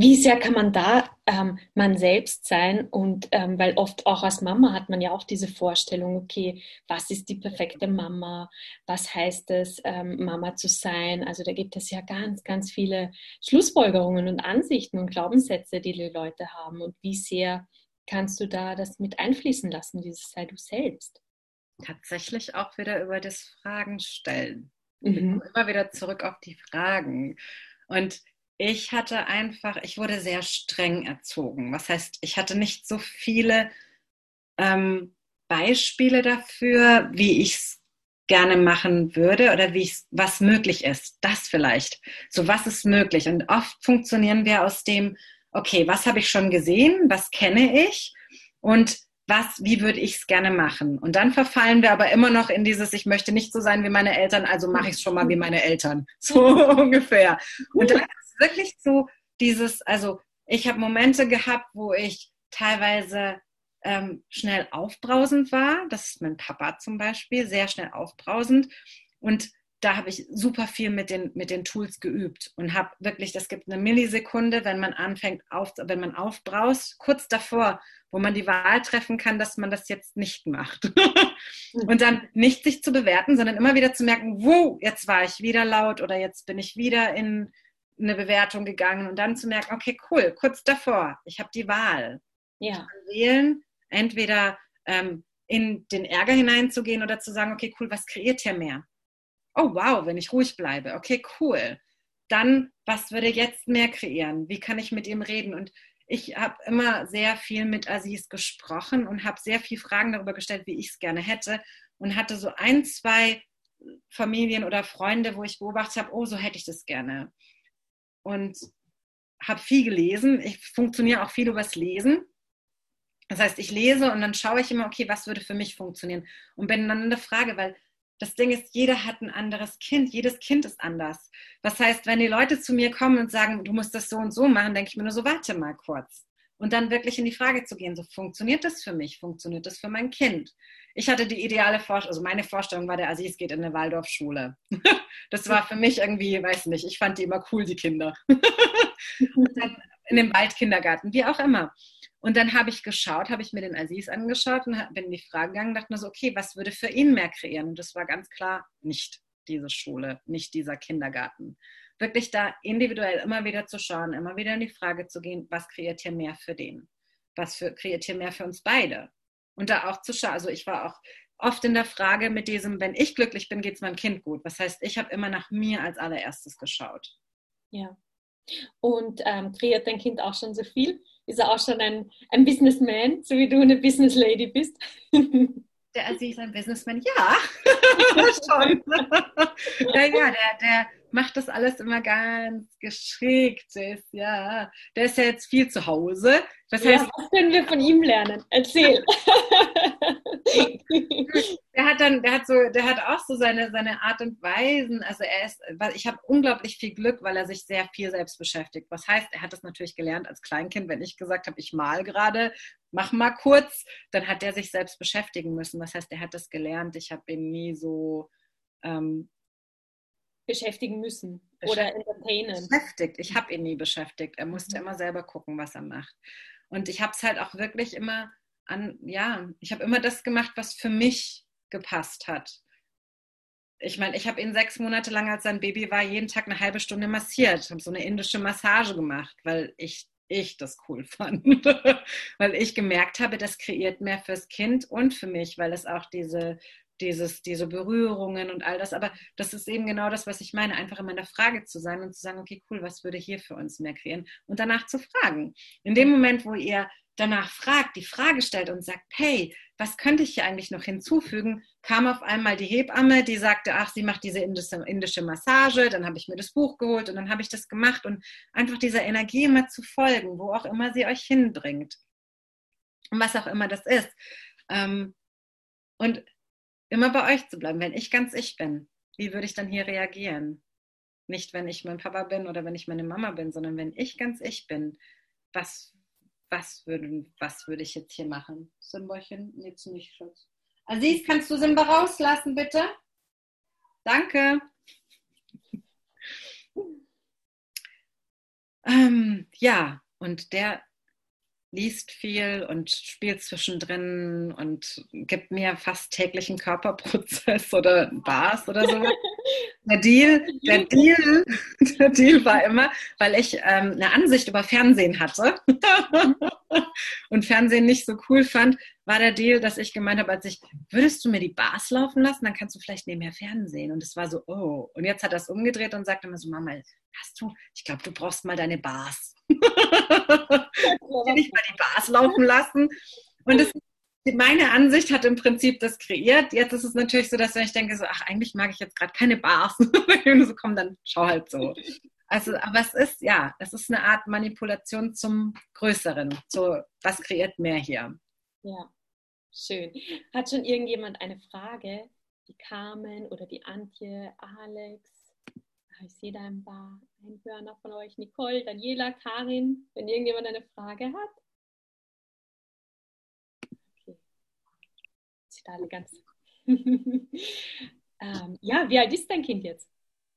Wie sehr kann man da ähm, man selbst sein? Und ähm, weil oft auch als Mama hat man ja auch diese Vorstellung, okay, was ist die perfekte Mama? Was heißt es, ähm, Mama zu sein? Also da gibt es ja ganz, ganz viele Schlussfolgerungen und Ansichten und Glaubenssätze, die die Leute haben. Und wie sehr kannst du da das mit einfließen lassen, dieses sei du selbst? Tatsächlich auch wieder über das Fragen stellen. Mhm. Immer wieder zurück auf die Fragen. Und ich hatte einfach, ich wurde sehr streng erzogen. Was heißt, ich hatte nicht so viele ähm, Beispiele dafür, wie ich es gerne machen würde oder wie ich, was möglich ist. Das vielleicht. So, was ist möglich? Und oft funktionieren wir aus dem, okay, was habe ich schon gesehen? Was kenne ich? Und was, wie würde ich es gerne machen? Und dann verfallen wir aber immer noch in dieses, ich möchte nicht so sein wie meine Eltern, also mache ich es schon mal wie meine Eltern. So ungefähr. Und dann wirklich so dieses, also ich habe Momente gehabt, wo ich teilweise ähm, schnell aufbrausend war. Das ist mein Papa zum Beispiel, sehr schnell aufbrausend. Und da habe ich super viel mit den, mit den Tools geübt und habe wirklich, das gibt eine Millisekunde, wenn man anfängt, auf, wenn man aufbraust, kurz davor, wo man die Wahl treffen kann, dass man das jetzt nicht macht. und dann nicht sich zu bewerten, sondern immer wieder zu merken, wo, jetzt war ich wieder laut oder jetzt bin ich wieder in, eine Bewertung gegangen und dann zu merken, okay, cool, kurz davor, ich habe die Wahl. Ja. Ich kann wählen, entweder ähm, in den Ärger hineinzugehen oder zu sagen, okay, cool, was kreiert hier mehr? Oh, wow, wenn ich ruhig bleibe, okay, cool. Dann, was würde jetzt mehr kreieren? Wie kann ich mit ihm reden? Und ich habe immer sehr viel mit Aziz gesprochen und habe sehr viele Fragen darüber gestellt, wie ich es gerne hätte und hatte so ein, zwei Familien oder Freunde, wo ich beobachtet habe, oh, so hätte ich das gerne und habe viel gelesen. Ich funktioniere auch viel übers Lesen. Das heißt, ich lese und dann schaue ich immer, okay, was würde für mich funktionieren? Und bin dann in der Frage, weil das Ding ist, jeder hat ein anderes Kind. Jedes Kind ist anders. Was heißt, wenn die Leute zu mir kommen und sagen, du musst das so und so machen, denke ich mir nur so, warte mal kurz. Und dann wirklich in die Frage zu gehen, so funktioniert das für mich? Funktioniert das für mein Kind? Ich hatte die ideale Vorstellung, also meine Vorstellung war, der Aziz geht in eine Waldorfschule. das war für mich irgendwie, weiß nicht, ich fand die immer cool, die Kinder. in dem Waldkindergarten, wie auch immer. Und dann habe ich geschaut, habe ich mir den Aziz angeschaut und bin in die Frage gegangen, dachte mir so, okay, was würde für ihn mehr kreieren? Und das war ganz klar nicht diese Schule, nicht dieser Kindergarten. Wirklich da individuell immer wieder zu schauen, immer wieder in die Frage zu gehen, was kreiert hier mehr für den? Was für, kreiert hier mehr für uns beide? Und da auch zu schauen, also ich war auch oft in der Frage mit diesem, wenn ich glücklich bin, geht es meinem Kind gut. Was heißt, ich habe immer nach mir als allererstes geschaut. Ja. Und ähm, kreiert dein Kind auch schon so viel? Ist er auch schon ein, ein Businessman, so wie du eine Business Lady bist? Der Aziz ein Businessman? Ja, schon. ja, ja, der, der, macht das alles immer ganz geschickt. Ist, ja, der ist ja jetzt viel zu Hause. Das heißt, ja, was können wir von ihm lernen? Erzähl. der hat dann, der hat so, der hat auch so seine, seine Art und Weisen. Also er ist, ich habe unglaublich viel Glück, weil er sich sehr viel selbst beschäftigt. Was heißt, er hat das natürlich gelernt als Kleinkind. Wenn ich gesagt habe, ich mal gerade, mach mal kurz, dann hat er sich selbst beschäftigen müssen. Das heißt, er hat das gelernt. Ich habe ihn nie so ähm, beschäftigen müssen oder entertainen. Beschäftigt. Ich habe ihn nie beschäftigt. Er musste mhm. immer selber gucken, was er macht. Und ich habe es halt auch wirklich immer an, ja, ich habe immer das gemacht, was für mich gepasst hat. Ich meine, ich habe ihn sechs Monate lang, als sein Baby war, jeden Tag eine halbe Stunde massiert, habe so eine indische Massage gemacht, weil ich, ich das cool fand. weil ich gemerkt habe, das kreiert mehr fürs Kind und für mich, weil es auch diese dieses, diese Berührungen und all das. Aber das ist eben genau das, was ich meine, einfach immer in der Frage zu sein und zu sagen, okay, cool, was würde hier für uns mehr kreieren? Und danach zu fragen. In dem Moment, wo ihr danach fragt, die Frage stellt und sagt, hey, was könnte ich hier eigentlich noch hinzufügen, kam auf einmal die Hebamme, die sagte, ach, sie macht diese indische, indische Massage, dann habe ich mir das Buch geholt und dann habe ich das gemacht und einfach dieser Energie immer zu folgen, wo auch immer sie euch hinbringt. Und was auch immer das ist. Ähm, und immer bei euch zu bleiben. Wenn ich ganz ich bin, wie würde ich dann hier reagieren? Nicht, wenn ich mein Papa bin oder wenn ich meine Mama bin, sondern wenn ich ganz ich bin, was, was, würde, was würde ich jetzt hier machen? Simborchen? Jetzt nicht, Schatz. Aziz, kannst du Simba rauslassen, bitte? Danke. Ähm, ja, und der liest viel und spielt zwischendrin und gibt mir fast täglichen Körperprozess oder Bars oder so. Der Deal, der Deal, der Deal war immer, weil ich ähm, eine Ansicht über Fernsehen hatte und Fernsehen nicht so cool fand, war der Deal, dass ich gemeint habe, als ich, würdest du mir die Bars laufen lassen, dann kannst du vielleicht nebenher Fernsehen. Und es war so, oh. Und jetzt hat er es umgedreht und sagt immer so, Mama, hast du, ich glaube, du brauchst mal deine Bars. nicht mal die Bars laufen lassen. Und das, meine Ansicht hat im Prinzip das kreiert. Jetzt ist es natürlich so, dass ich denke, so, ach, eigentlich mag ich jetzt gerade keine Bars. Und so, komm, dann schau halt so. Also, aber es ist, ja, es ist eine Art Manipulation zum Größeren. So, was kreiert mehr hier? Ja, schön. Hat schon irgendjemand eine Frage? Die Carmen oder die Antje, Alex? Ah, ich sehe da ein paar Einhörner von euch. Nicole, Daniela, Karin, wenn irgendjemand eine Frage hat. Sind alle ganz. ähm, ja, wie alt ist dein Kind jetzt?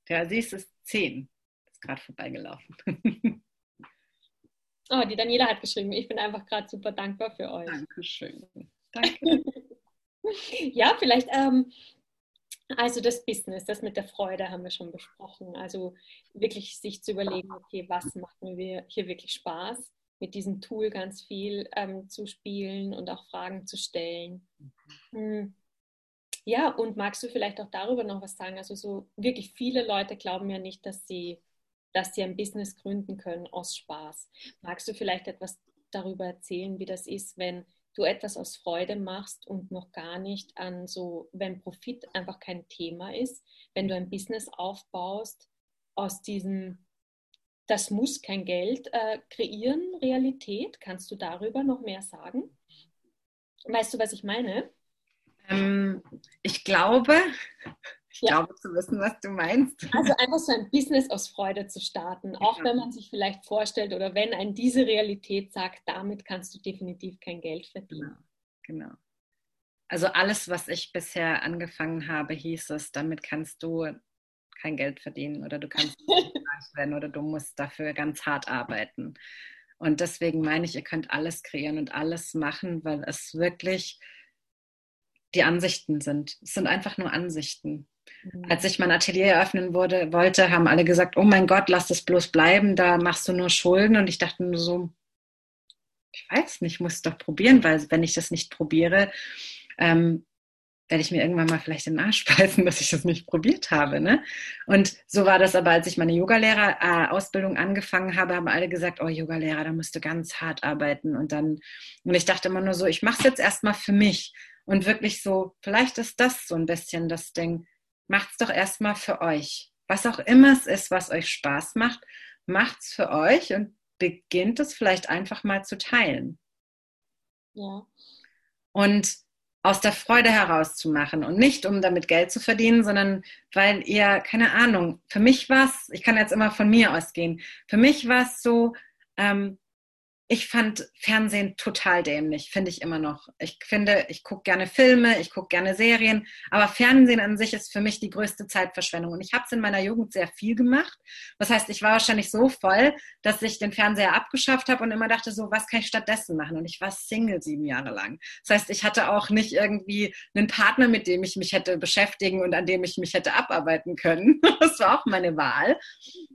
Ja, sie ist zehn. Ist gerade vorbeigelaufen. oh, die Daniela hat geschrieben, ich bin einfach gerade super dankbar für euch. Dankeschön. Danke. ja, vielleicht ähm, also das Business, das mit der Freude haben wir schon besprochen. Also wirklich sich zu überlegen, okay, was macht mir hier wirklich Spaß, mit diesem Tool ganz viel ähm, zu spielen und auch Fragen zu stellen. Mhm. Ja, und magst du vielleicht auch darüber noch was sagen? Also so wirklich viele Leute glauben ja nicht, dass sie, dass sie ein Business gründen können aus Spaß. Magst du vielleicht etwas darüber erzählen, wie das ist, wenn du etwas aus Freude machst und noch gar nicht an so, wenn Profit einfach kein Thema ist, wenn du ein Business aufbaust aus diesem, das muss kein Geld äh, kreieren, Realität. Kannst du darüber noch mehr sagen? Weißt du, was ich meine? Ähm, ich glaube, ich ja. glaube zu wissen, was du meinst. Also einfach so ein Business aus Freude zu starten, auch ja. wenn man sich vielleicht vorstellt oder wenn ein diese Realität sagt, damit kannst du definitiv kein Geld verdienen. Genau. genau. Also alles, was ich bisher angefangen habe, hieß es, damit kannst du kein Geld verdienen oder du kannst nicht werden oder du musst dafür ganz hart arbeiten. Und deswegen meine ich, ihr könnt alles kreieren und alles machen, weil es wirklich die Ansichten sind. Es sind einfach nur Ansichten. Mhm. Als ich mein Atelier eröffnen wurde, wollte, haben alle gesagt, oh mein Gott, lass das bloß bleiben, da machst du nur Schulden. Und ich dachte nur so, ich weiß nicht, ich muss es doch probieren, weil wenn ich das nicht probiere, ähm, werde ich mir irgendwann mal vielleicht den Arsch beißen, dass ich das nicht probiert habe. Ne? Und so war das aber, als ich meine Yogalehrer-Ausbildung angefangen habe, haben alle gesagt, oh, Yogalehrer, da musst du ganz hart arbeiten. Und dann, und ich dachte immer nur so, ich mache es jetzt erstmal für mich. Und wirklich so, vielleicht ist das so ein bisschen das Ding, macht's doch erstmal für euch. Was auch immer es ist, was euch Spaß macht, macht's für euch und beginnt es vielleicht einfach mal zu teilen. Ja. Und aus der Freude heraus zu machen und nicht um damit Geld zu verdienen, sondern weil ihr, keine Ahnung, für mich war es, ich kann jetzt immer von mir ausgehen, für mich war es so, ähm, ich fand Fernsehen total dämlich, finde ich immer noch. Ich finde, ich gucke gerne Filme, ich gucke gerne Serien, aber Fernsehen an sich ist für mich die größte Zeitverschwendung. Und ich habe es in meiner Jugend sehr viel gemacht. Das heißt, ich war wahrscheinlich so voll, dass ich den Fernseher abgeschafft habe und immer dachte, so, was kann ich stattdessen machen? Und ich war Single sieben Jahre lang. Das heißt, ich hatte auch nicht irgendwie einen Partner, mit dem ich mich hätte beschäftigen und an dem ich mich hätte abarbeiten können. Das war auch meine Wahl.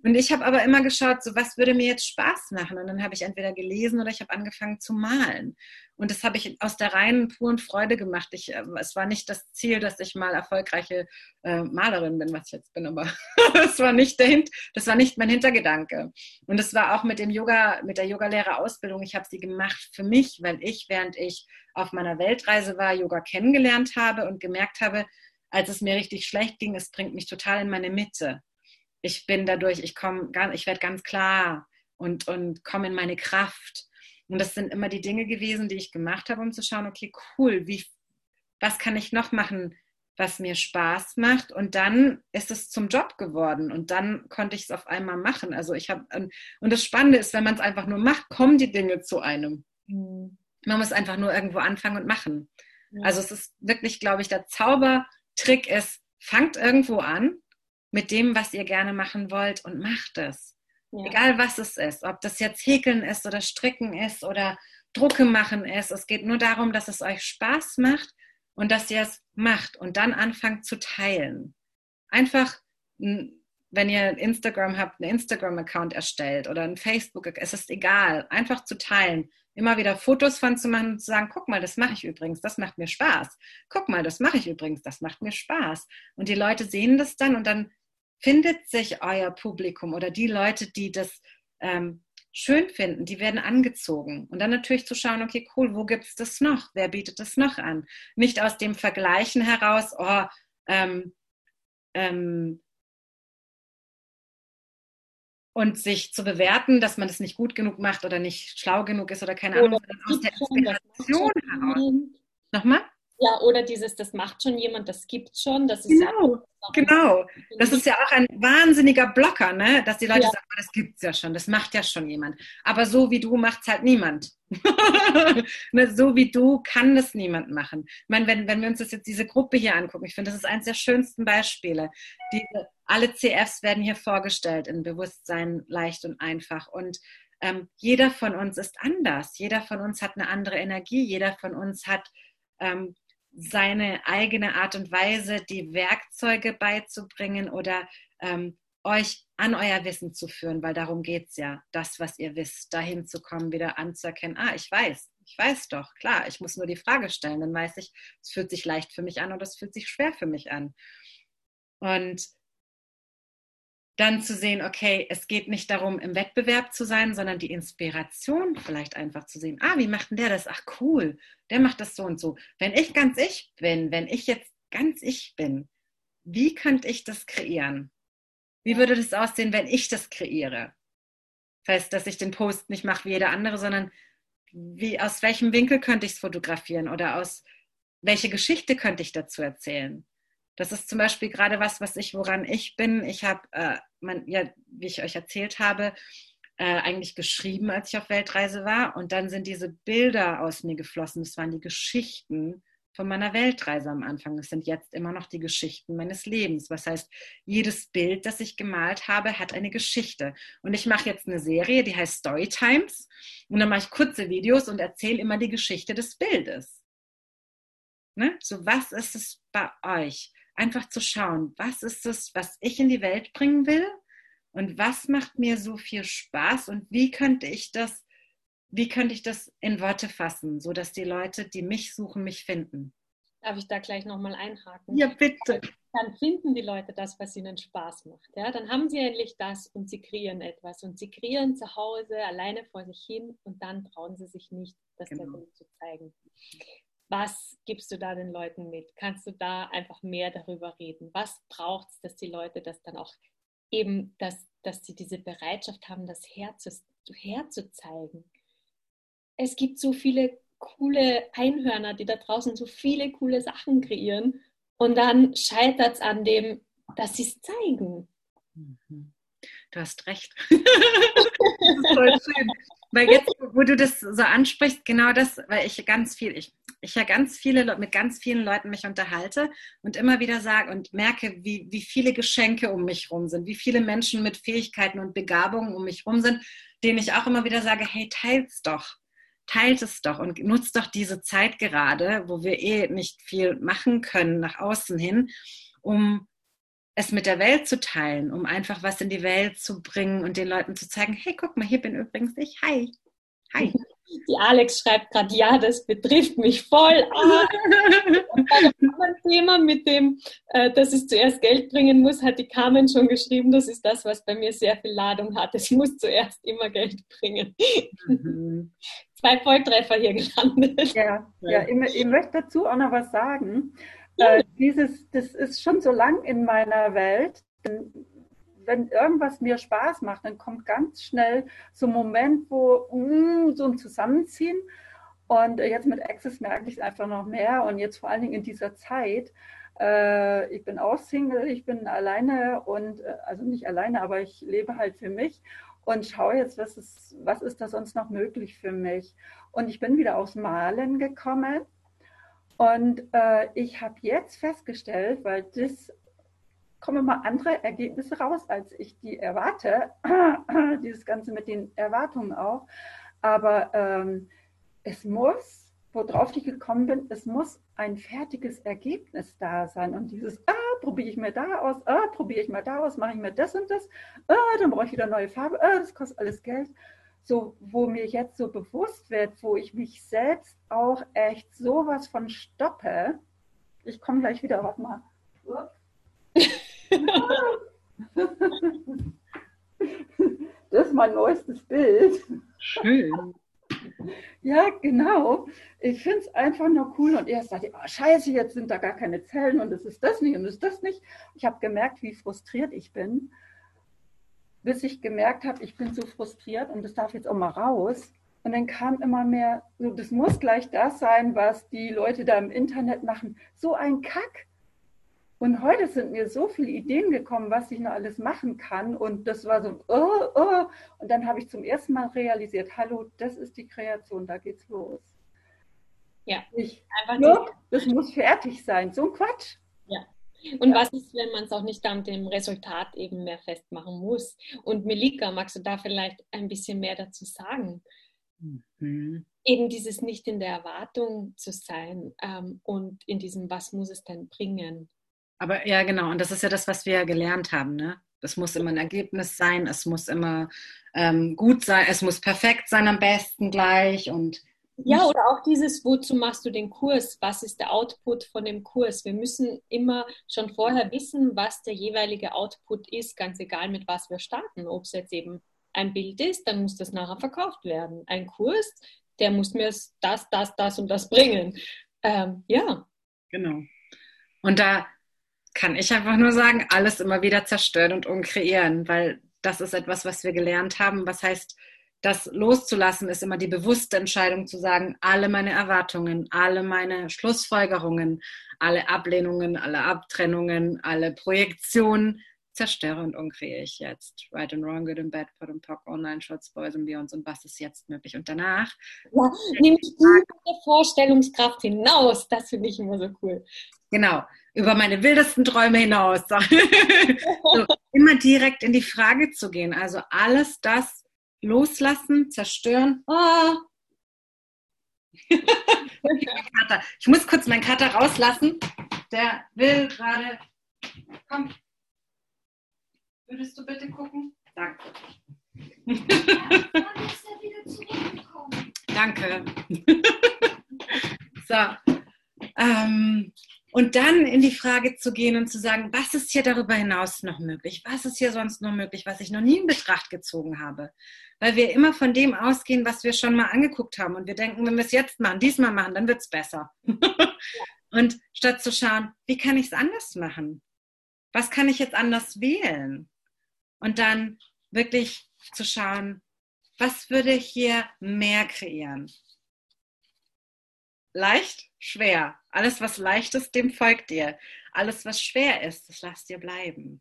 Und ich habe aber immer geschaut, so, was würde mir jetzt Spaß machen? Und dann habe ich entweder gelesen, oder ich habe angefangen zu malen. Und das habe ich aus der reinen, puren Freude gemacht. Ich, äh, es war nicht das Ziel, dass ich mal erfolgreiche äh, Malerin bin, was ich jetzt bin, aber das war nicht der das war nicht mein Hintergedanke. Und es war auch mit dem Yoga, mit der Yogalehrerausbildung. Ich habe sie gemacht für mich, weil ich, während ich auf meiner Weltreise war, Yoga kennengelernt habe und gemerkt habe, als es mir richtig schlecht ging, es bringt mich total in meine Mitte. Ich bin dadurch, ich komme, ich werde ganz klar und, und komme in meine Kraft. Und das sind immer die Dinge gewesen, die ich gemacht habe, um zu schauen, okay, cool, wie, was kann ich noch machen, was mir Spaß macht? Und dann ist es zum Job geworden und dann konnte ich es auf einmal machen. Also ich habe, und das Spannende ist, wenn man es einfach nur macht, kommen die Dinge zu einem. Mhm. Man muss einfach nur irgendwo anfangen und machen. Mhm. Also es ist wirklich, glaube ich, der Zaubertrick ist, fangt irgendwo an mit dem, was ihr gerne machen wollt und macht es. Ja. Egal was es ist, ob das jetzt Häkeln ist oder Stricken ist oder Drucke machen ist. Es geht nur darum, dass es euch Spaß macht und dass ihr es macht und dann anfangt zu teilen. Einfach, wenn ihr Instagram habt, einen Instagram-Account erstellt oder einen Facebook, es ist egal, einfach zu teilen. Immer wieder Fotos von zu machen und zu sagen, guck mal, das mache ich übrigens, das macht mir Spaß. Guck mal, das mache ich übrigens, das macht mir Spaß. Und die Leute sehen das dann und dann findet sich euer Publikum oder die Leute, die das ähm, schön finden, die werden angezogen. Und dann natürlich zu schauen, okay, cool, wo gibt es das noch? Wer bietet das noch an? Nicht aus dem Vergleichen heraus, oh, ähm, ähm, und sich zu bewerten, dass man das nicht gut genug macht oder nicht schlau genug ist oder keine Ahnung, sondern aus der Inspiration heraus. Nochmal? Ja, oder dieses, das macht schon jemand, das gibt schon. Das ist genau, ja genau. Das ist ja auch ein wahnsinniger Blocker, ne? dass die Leute ja. sagen, das gibt's ja schon, das macht ja schon jemand. Aber so wie du macht's halt niemand. Ne, so wie du kann das niemand machen. Ich meine, wenn, wenn wir uns das jetzt diese Gruppe hier angucken, ich finde, das ist eines der schönsten Beispiele. Diese, alle CFs werden hier vorgestellt in Bewusstsein leicht und einfach. Und ähm, jeder von uns ist anders. Jeder von uns hat eine andere Energie. Jeder von uns hat ähm, seine eigene Art und Weise, die Werkzeuge beizubringen oder ähm, euch an euer Wissen zu führen, weil darum geht es ja, das, was ihr wisst, dahin zu kommen, wieder anzuerkennen, ah, ich weiß, ich weiß doch, klar, ich muss nur die Frage stellen, dann weiß ich, es fühlt sich leicht für mich an oder es fühlt sich schwer für mich an. Und dann zu sehen, okay, es geht nicht darum, im Wettbewerb zu sein, sondern die Inspiration vielleicht einfach zu sehen. Ah, wie macht denn der das? Ach cool, der macht das so und so. Wenn ich ganz ich bin, wenn ich jetzt ganz ich bin, wie könnte ich das kreieren? Wie würde das aussehen, wenn ich das kreiere? Das heißt, dass ich den Post nicht mache wie jeder andere, sondern wie, aus welchem Winkel könnte ich es fotografieren oder aus welche Geschichte könnte ich dazu erzählen? Das ist zum Beispiel gerade was, was ich, woran ich bin. Ich habe, äh, ja, wie ich euch erzählt habe, äh, eigentlich geschrieben, als ich auf Weltreise war. Und dann sind diese Bilder aus mir geflossen. Das waren die Geschichten von meiner Weltreise am Anfang. Das sind jetzt immer noch die Geschichten meines Lebens. Was heißt, jedes Bild, das ich gemalt habe, hat eine Geschichte. Und ich mache jetzt eine Serie, die heißt Storytimes. Und dann mache ich kurze Videos und erzähle immer die Geschichte des Bildes. Ne? So, was ist es bei euch? Einfach zu schauen, was ist es, was ich in die Welt bringen will und was macht mir so viel Spaß und wie könnte ich das, wie könnte ich das in Worte fassen, so dass die Leute, die mich suchen, mich finden. Darf ich da gleich nochmal einhaken? Ja, bitte. Dann finden die Leute das, was ihnen Spaß macht. Ja? Dann haben sie endlich das und sie kreieren etwas. Und sie kreieren zu Hause alleine vor sich hin und dann trauen sie sich nicht, das genau. der Welt zu zeigen. Was gibst du da den Leuten mit? Kannst du da einfach mehr darüber reden? Was braucht es, dass die Leute das dann auch eben, dass, dass sie diese Bereitschaft haben, das herzu, herzuzeigen? Es gibt so viele coole Einhörner, die da draußen so viele coole Sachen kreieren und dann scheitert es an dem, dass sie es zeigen. Mhm. Du hast recht. das ist voll schön. Weil jetzt, wo du das so ansprichst, genau das, weil ich ganz viel, ich, ich ja ganz viele, mit ganz vielen Leuten mich unterhalte und immer wieder sage und merke, wie, wie viele Geschenke um mich rum sind, wie viele Menschen mit Fähigkeiten und Begabungen um mich rum sind, denen ich auch immer wieder sage, hey, teilt's doch. Teilt es doch und nutzt doch diese Zeit gerade, wo wir eh nicht viel machen können nach außen hin, um es mit der Welt zu teilen, um einfach was in die Welt zu bringen und den Leuten zu zeigen, hey, guck mal, hier bin übrigens ich. Hi. Hi. Die Alex schreibt gerade, ja, das betrifft mich voll. Ah. ein Thema mit dem, äh, dass es zuerst Geld bringen muss, hat die Carmen schon geschrieben. Das ist das, was bei mir sehr viel Ladung hat. Es muss zuerst immer Geld bringen. Mhm. Zwei Volltreffer hier gelandet. Ja, ja ich, ich möchte dazu auch noch was sagen. Äh, dieses, das ist schon so lang in meiner Welt. Wenn irgendwas mir Spaß macht, dann kommt ganz schnell so ein Moment, wo mm, so ein Zusammenziehen. Und jetzt mit Access merke ich es einfach noch mehr. Und jetzt vor allen Dingen in dieser Zeit. Äh, ich bin auch Single, ich bin alleine und, äh, also nicht alleine, aber ich lebe halt für mich und schaue jetzt, was ist, was ist da sonst noch möglich für mich. Und ich bin wieder aus Malen gekommen und äh, ich habe jetzt festgestellt, weil das kommen immer andere Ergebnisse raus, als ich die erwarte. Dieses Ganze mit den Erwartungen auch. Aber ähm, es muss, worauf ich gekommen bin, es muss ein fertiges Ergebnis da sein. Und dieses, ah, probiere ich mir da aus, ah, probiere ich mal da aus, mache ich mir das und das, ah, dann brauche ich wieder neue Farbe, ah, das kostet alles Geld. So, wo mir jetzt so bewusst wird, wo ich mich selbst auch echt sowas von stoppe. Ich komme gleich wieder, warte mal. Das ist mein neuestes Bild. Schön. Ja, genau. Ich finde es einfach nur cool. Und erst sagte ich, oh, scheiße, jetzt sind da gar keine Zellen und es ist das nicht und es ist das nicht. Ich habe gemerkt, wie frustriert ich bin, bis ich gemerkt habe, ich bin so frustriert und das darf jetzt auch mal raus. Und dann kam immer mehr, so, das muss gleich das sein, was die Leute da im Internet machen. So ein Kack. Und heute sind mir so viele Ideen gekommen, was ich noch alles machen kann. Und das war so, oh, oh. Und dann habe ich zum ersten Mal realisiert, hallo, das ist die Kreation, da geht's los. Ja, ich, einfach no, das muss fertig sein. So ein Quatsch. Ja. Und ja. was ist, wenn man es auch nicht an dem Resultat eben mehr festmachen muss? Und Melika, magst du da vielleicht ein bisschen mehr dazu sagen? Mhm. Eben dieses nicht in der Erwartung zu sein ähm, und in diesem, was muss es denn bringen? Aber ja, genau. Und das ist ja das, was wir gelernt haben. Ne? Es muss immer ein Ergebnis sein, es muss immer ähm, gut sein, es muss perfekt sein am besten gleich. Und ja, oder auch dieses, wozu machst du den Kurs? Was ist der Output von dem Kurs? Wir müssen immer schon vorher wissen, was der jeweilige Output ist, ganz egal mit was wir starten. Ob es jetzt eben ein Bild ist, dann muss das nachher verkauft werden. Ein Kurs, der muss mir das, das, das und das bringen. Ähm, ja. Genau. Und da kann ich einfach nur sagen, alles immer wieder zerstören und umkreieren, weil das ist etwas, was wir gelernt haben. Was heißt, das loszulassen ist immer die bewusste Entscheidung zu sagen, alle meine Erwartungen, alle meine Schlussfolgerungen, alle Ablehnungen, alle Abtrennungen, alle Projektionen zerstöre und umkreiere ich jetzt. Right and wrong, good and bad, put and pock, online, shots, boys and beyonds und was ist jetzt möglich. Und danach. Ja, nehme ich die Vorstellungskraft hinaus. Das finde ich immer so cool. Genau über meine wildesten Träume hinaus. so, immer direkt in die Frage zu gehen. Also alles das loslassen, zerstören. Oh. ich muss kurz meinen Kater rauslassen. Der will gerade. Komm. Würdest du bitte gucken? Danke. Danke. so. Ähm, und dann in die Frage zu gehen und zu sagen, was ist hier darüber hinaus noch möglich? Was ist hier sonst noch möglich, was ich noch nie in Betracht gezogen habe? Weil wir immer von dem ausgehen, was wir schon mal angeguckt haben. Und wir denken, wenn wir es jetzt machen, diesmal machen, dann wird es besser. und statt zu schauen, wie kann ich es anders machen? Was kann ich jetzt anders wählen? Und dann wirklich zu schauen, was würde hier mehr kreieren? Leicht, schwer. Alles, was leicht ist, dem folgt dir. Alles, was schwer ist, das lass dir bleiben.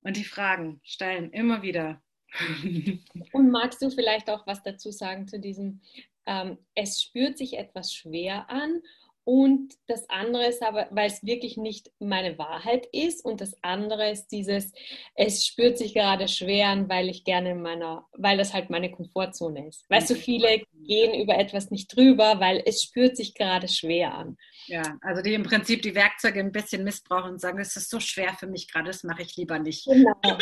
Und die Fragen stellen immer wieder. Und magst du vielleicht auch was dazu sagen zu diesem, ähm, es spürt sich etwas schwer an und das andere ist aber, weil es wirklich nicht meine Wahrheit ist. Und das andere ist dieses, es spürt sich gerade schwer an, weil ich gerne in meiner, weil das halt meine Komfortzone ist. Weißt du, viele gehen über etwas nicht drüber, weil es spürt sich gerade schwer an. Ja, also die im Prinzip die Werkzeuge ein bisschen missbrauchen und sagen, es ist so schwer für mich gerade, das mache ich lieber nicht. Genau.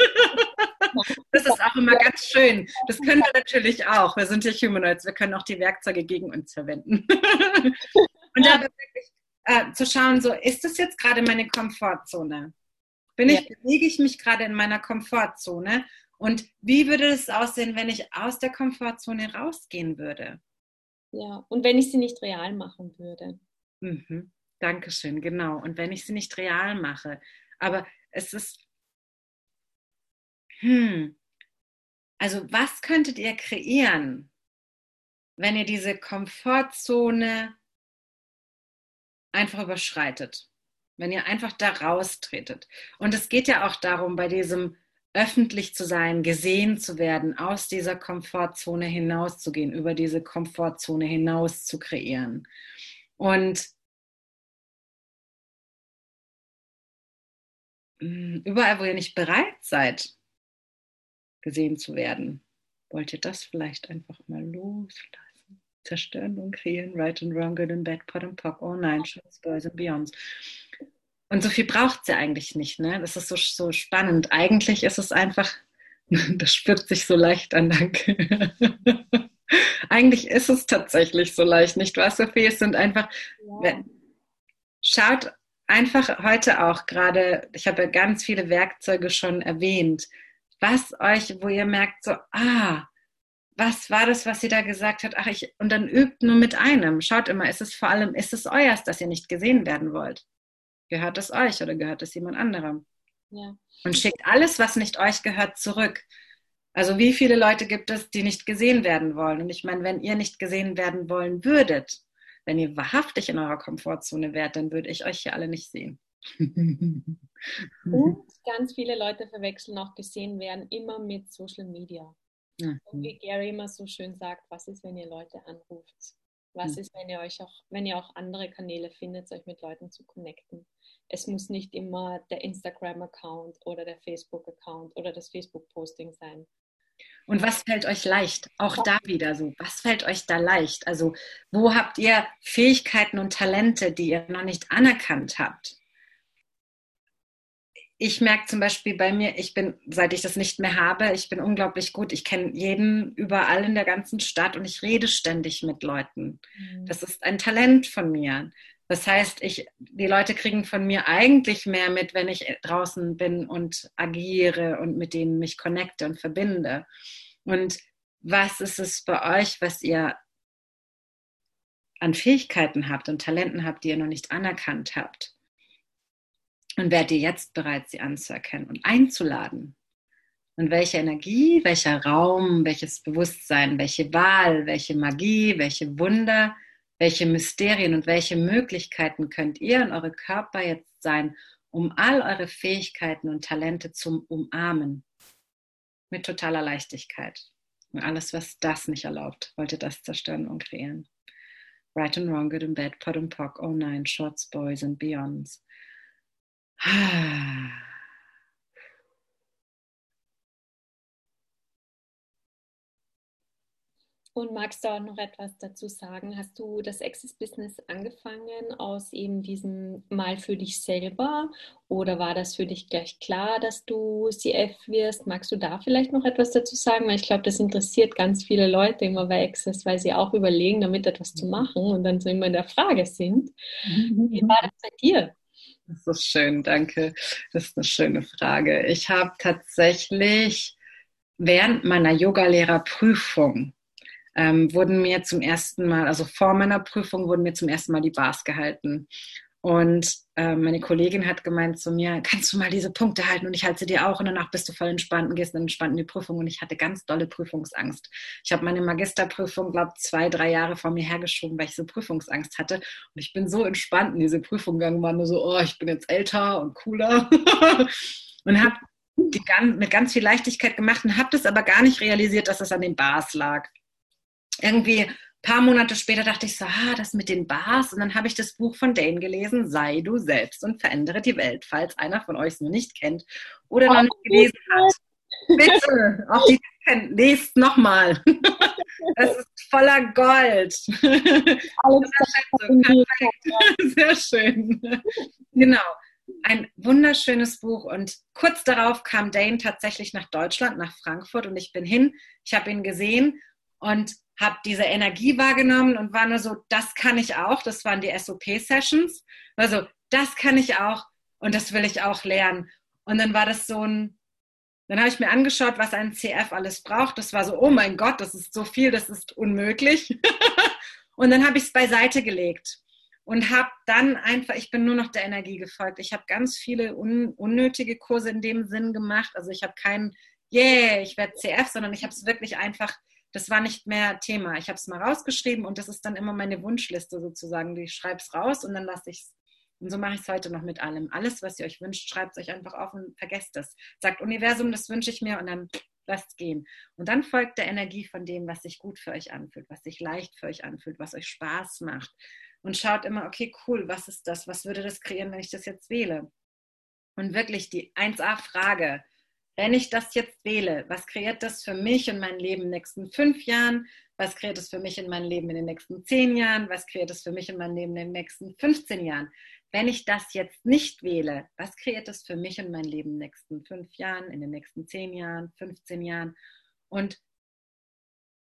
Das ist auch immer ganz schön. Das können wir natürlich auch. Wir sind ja Humanoids. Wir können auch die Werkzeuge gegen uns verwenden. Und da wirklich äh, zu schauen, so, ist das jetzt gerade meine Komfortzone? Bin ja. ich, bewege ich mich gerade in meiner Komfortzone? Und wie würde es aussehen, wenn ich aus der Komfortzone rausgehen würde? Ja, und wenn ich sie nicht real machen würde. Mhm. Dankeschön, genau. Und wenn ich sie nicht real mache. Aber es ist, hm, also was könntet ihr kreieren, wenn ihr diese Komfortzone einfach überschreitet. Wenn ihr einfach da raustretet. Und es geht ja auch darum, bei diesem öffentlich zu sein, gesehen zu werden, aus dieser Komfortzone hinauszugehen, über diese Komfortzone hinaus zu kreieren. Und hm, überall, wo ihr nicht bereit seid, gesehen zu werden, wollt ihr das vielleicht einfach mal loslassen. Zerstören und kreieren, right and wrong, good and bad, pot and pock, oh nein, shows, boys and beyonds. Und so viel braucht sie eigentlich nicht. Ne? Das ist so, so spannend. Eigentlich ist es einfach, das spürt sich so leicht an, danke. eigentlich ist es tatsächlich so leicht, nicht wahr, Sophie? Es sind einfach, ja. schaut einfach heute auch gerade, ich habe ja ganz viele Werkzeuge schon erwähnt, was euch, wo ihr merkt, so, ah, was war das, was sie da gesagt hat? Ach, ich, und dann übt nur mit einem. Schaut immer, ist es vor allem, ist es euers, dass ihr nicht gesehen werden wollt? Gehört es euch oder gehört es jemand anderem? Ja. Und schickt alles, was nicht euch gehört, zurück. Also wie viele Leute gibt es, die nicht gesehen werden wollen? Und ich meine, wenn ihr nicht gesehen werden wollen würdet, wenn ihr wahrhaftig in eurer Komfortzone wärt, dann würde ich euch hier alle nicht sehen. Und ganz viele Leute verwechseln auch gesehen werden immer mit Social Media. Mhm. Und wie Gary immer so schön sagt, was ist, wenn ihr Leute anruft? Was mhm. ist, wenn ihr euch auch, wenn ihr auch andere Kanäle findet, euch mit Leuten zu connecten? Es muss nicht immer der Instagram-Account oder der Facebook-Account oder das Facebook-Posting sein. Und was fällt euch leicht? Auch da wieder so. Was fällt euch da leicht? Also, wo habt ihr Fähigkeiten und Talente, die ihr noch nicht anerkannt habt? Ich merke zum Beispiel bei mir, ich bin, seit ich das nicht mehr habe, ich bin unglaublich gut. Ich kenne jeden überall in der ganzen Stadt und ich rede ständig mit Leuten. Mhm. Das ist ein Talent von mir. Das heißt, ich, die Leute kriegen von mir eigentlich mehr mit, wenn ich draußen bin und agiere und mit denen mich connecte und verbinde. Und was ist es bei euch, was ihr an Fähigkeiten habt und Talenten habt, die ihr noch nicht anerkannt habt? Und werdet ihr jetzt bereit, sie anzuerkennen und einzuladen? Und welche Energie, welcher Raum, welches Bewusstsein, welche Wahl, welche Magie, welche Wunder welche Mysterien und welche Möglichkeiten könnt ihr und eure Körper jetzt sein, um all eure Fähigkeiten und Talente zum Umarmen? Mit totaler Leichtigkeit. Und alles, was das nicht erlaubt, wollt ihr das zerstören und kreieren. Right and wrong, good and bad, pot and pock, oh nein, shorts, boys and beyonds. Und magst du auch noch etwas dazu sagen? Hast du das Access Business angefangen aus eben diesem Mal für dich selber oder war das für dich gleich klar, dass du CF wirst? Magst du da vielleicht noch etwas dazu sagen? Weil ich glaube, das interessiert ganz viele Leute immer bei Access, weil sie auch überlegen, damit etwas zu machen und dann so immer in der Frage sind. Wie war das bei dir? Das ist schön, danke. Das ist eine schöne Frage. Ich habe tatsächlich während meiner Yogalehrerprüfung ähm, wurden mir zum ersten Mal, also vor meiner Prüfung, wurden mir zum ersten Mal die Bars gehalten. Und äh, meine Kollegin hat gemeint zu mir, kannst du mal diese Punkte halten und ich halte sie dir auch und danach bist du voll entspannt und gehst dann entspannt in die Prüfung. Und ich hatte ganz dolle Prüfungsangst. Ich habe meine Magisterprüfung, glaube zwei, drei Jahre vor mir hergeschoben, weil ich so Prüfungsangst hatte. Und ich bin so entspannt in diese Prüfung gegangen, war nur so, oh, ich bin jetzt älter und cooler. Und habe die ganz, mit ganz viel Leichtigkeit gemacht und habe das aber gar nicht realisiert, dass das an den Bars lag. Irgendwie paar Monate später dachte ich so, ah, das mit den Bars. Und dann habe ich das Buch von Dane gelesen, Sei du selbst und verändere die Welt, falls einer von euch es nur nicht kennt oder noch nicht gelesen hat. Bitte, auch die kennt, lest nochmal. Das ist voller Gold. Sehr schön. Genau. Ein wunderschönes Buch. Und kurz darauf kam Dane tatsächlich nach Deutschland, nach Frankfurt. Und ich bin hin. Ich habe ihn gesehen und habe diese Energie wahrgenommen und war nur so, das kann ich auch. Das waren die SOP-Sessions. Also, das kann ich auch und das will ich auch lernen. Und dann war das so ein, dann habe ich mir angeschaut, was ein CF alles braucht. Das war so, oh mein Gott, das ist so viel, das ist unmöglich. und dann habe ich es beiseite gelegt und habe dann einfach, ich bin nur noch der Energie gefolgt. Ich habe ganz viele un, unnötige Kurse in dem Sinn gemacht. Also ich habe keinen, yeah, ich werde CF, sondern ich habe es wirklich einfach das war nicht mehr Thema. Ich habe es mal rausgeschrieben und das ist dann immer meine Wunschliste sozusagen. Ich schreibe es raus und dann lasse ich es. Und so mache ich es heute noch mit allem. Alles, was ihr euch wünscht, schreibt es euch einfach auf und vergesst es. Sagt Universum, das wünsche ich mir und dann lasst gehen. Und dann folgt der Energie von dem, was sich gut für euch anfühlt, was sich leicht für euch anfühlt, was euch Spaß macht. Und schaut immer, okay, cool, was ist das? Was würde das kreieren, wenn ich das jetzt wähle? Und wirklich die 1a-Frage, wenn ich das jetzt wähle, was kreiert das für mich und mein Leben in den nächsten fünf Jahren? Was kreiert es für mich in meinem Leben in den nächsten zehn Jahren? Was kreiert es für mich in meinem Leben in den nächsten 15 Jahren? Wenn ich das jetzt nicht wähle, was kreiert es für mich und mein Leben in den nächsten fünf Jahren, in den nächsten zehn Jahren, 15 Jahren? Und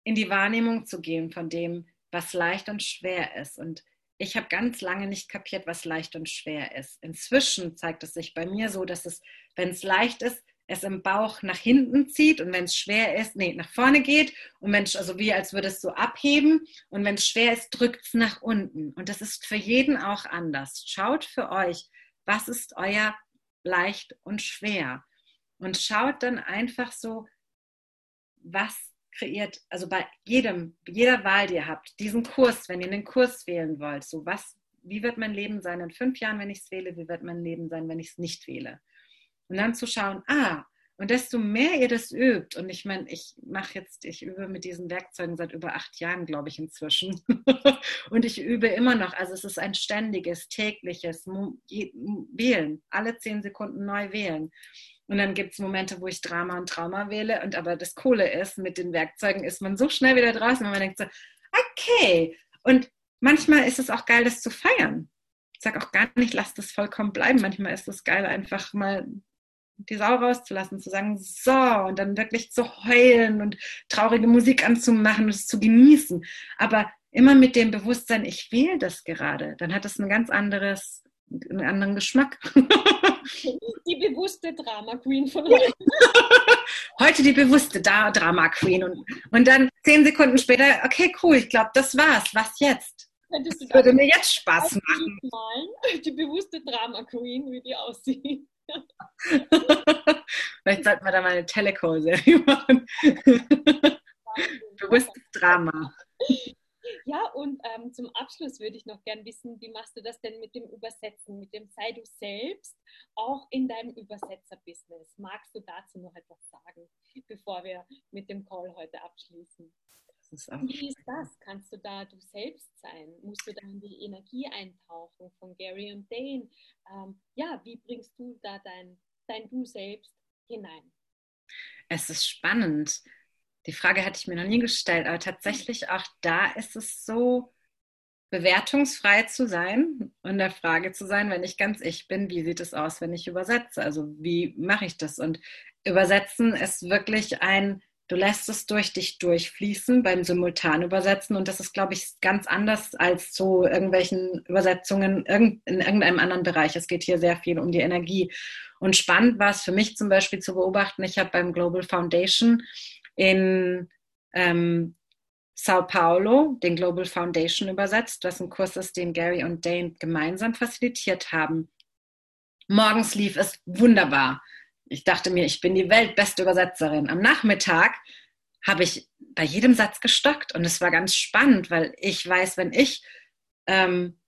in die Wahrnehmung zu gehen von dem, was leicht und schwer ist. Und ich habe ganz lange nicht kapiert, was leicht und schwer ist. Inzwischen zeigt es sich bei mir so, dass es, wenn es leicht ist, es im Bauch nach hinten zieht und wenn es schwer ist, nee, nach vorne geht und wenn also wie als würde es so abheben und wenn es schwer ist, drückt es nach unten. Und das ist für jeden auch anders. Schaut für euch, was ist euer leicht und schwer und schaut dann einfach so, was kreiert, also bei jedem, jeder Wahl, die ihr habt, diesen Kurs, wenn ihr den Kurs wählen wollt, so was, wie wird mein Leben sein in fünf Jahren, wenn ich es wähle, wie wird mein Leben sein, wenn ich es nicht wähle? Und dann zu schauen, ah, und desto mehr ihr das übt, und ich meine, ich mache jetzt, ich übe mit diesen Werkzeugen seit über acht Jahren, glaube ich, inzwischen. und ich übe immer noch. Also es ist ein ständiges, tägliches Wählen, alle zehn Sekunden neu wählen. Und dann gibt es Momente, wo ich Drama und Trauma wähle. Und aber das Coole ist, mit den Werkzeugen ist man so schnell wieder draußen, wenn man denkt so, okay. Und manchmal ist es auch geil, das zu feiern. Ich sage auch gar nicht, lass das vollkommen bleiben. Manchmal ist es geil, einfach mal die Sau rauszulassen, zu sagen, so, und dann wirklich zu heulen und traurige Musik anzumachen und es zu genießen. Aber immer mit dem Bewusstsein, ich wähle das gerade, dann hat es ein ganz anderes, einen anderen Geschmack. Die bewusste Drama Queen von heute. heute die bewusste Drama Queen. Und, und dann zehn Sekunden später, okay, cool, ich glaube, das war's. Was jetzt? Das würde mir jetzt Spaß machen. Malen? Die bewusste Drama Queen, wie die aussieht. Vielleicht sollten wir da mal eine Teleco-Serie machen. Bewusstes Drama. Ja, und ähm, zum Abschluss würde ich noch gern wissen, wie machst du das denn mit dem Übersetzen, mit dem Sei du selbst, auch in deinem Übersetzerbusiness? Magst du dazu noch etwas sagen, bevor wir mit dem Call heute abschließen? Ist wie ist das? Kannst du da du selbst sein? Musst du da in die Energie eintauchen von Gary und Dane? Ähm, ja, wie bringst du da dein, dein Du selbst hinein? Es ist spannend. Die Frage hatte ich mir noch nie gestellt, aber tatsächlich auch da ist es so, bewertungsfrei zu sein und der Frage zu sein, wenn ich ganz ich bin, wie sieht es aus, wenn ich übersetze? Also wie mache ich das? Und übersetzen ist wirklich ein Du lässt es durch dich durchfließen beim Simultanübersetzen und das ist, glaube ich, ganz anders als zu irgendwelchen Übersetzungen in irgendeinem anderen Bereich. Es geht hier sehr viel um die Energie. Und spannend war es für mich zum Beispiel zu beobachten, ich habe beim Global Foundation in ähm, Sao Paulo den Global Foundation übersetzt, was ein Kurs ist, den Gary und Dane gemeinsam facilitiert haben. Morgens lief es wunderbar ich dachte mir, ich bin die weltbeste Übersetzerin. Am Nachmittag habe ich bei jedem Satz gestockt und es war ganz spannend, weil ich weiß, wenn ich ähm,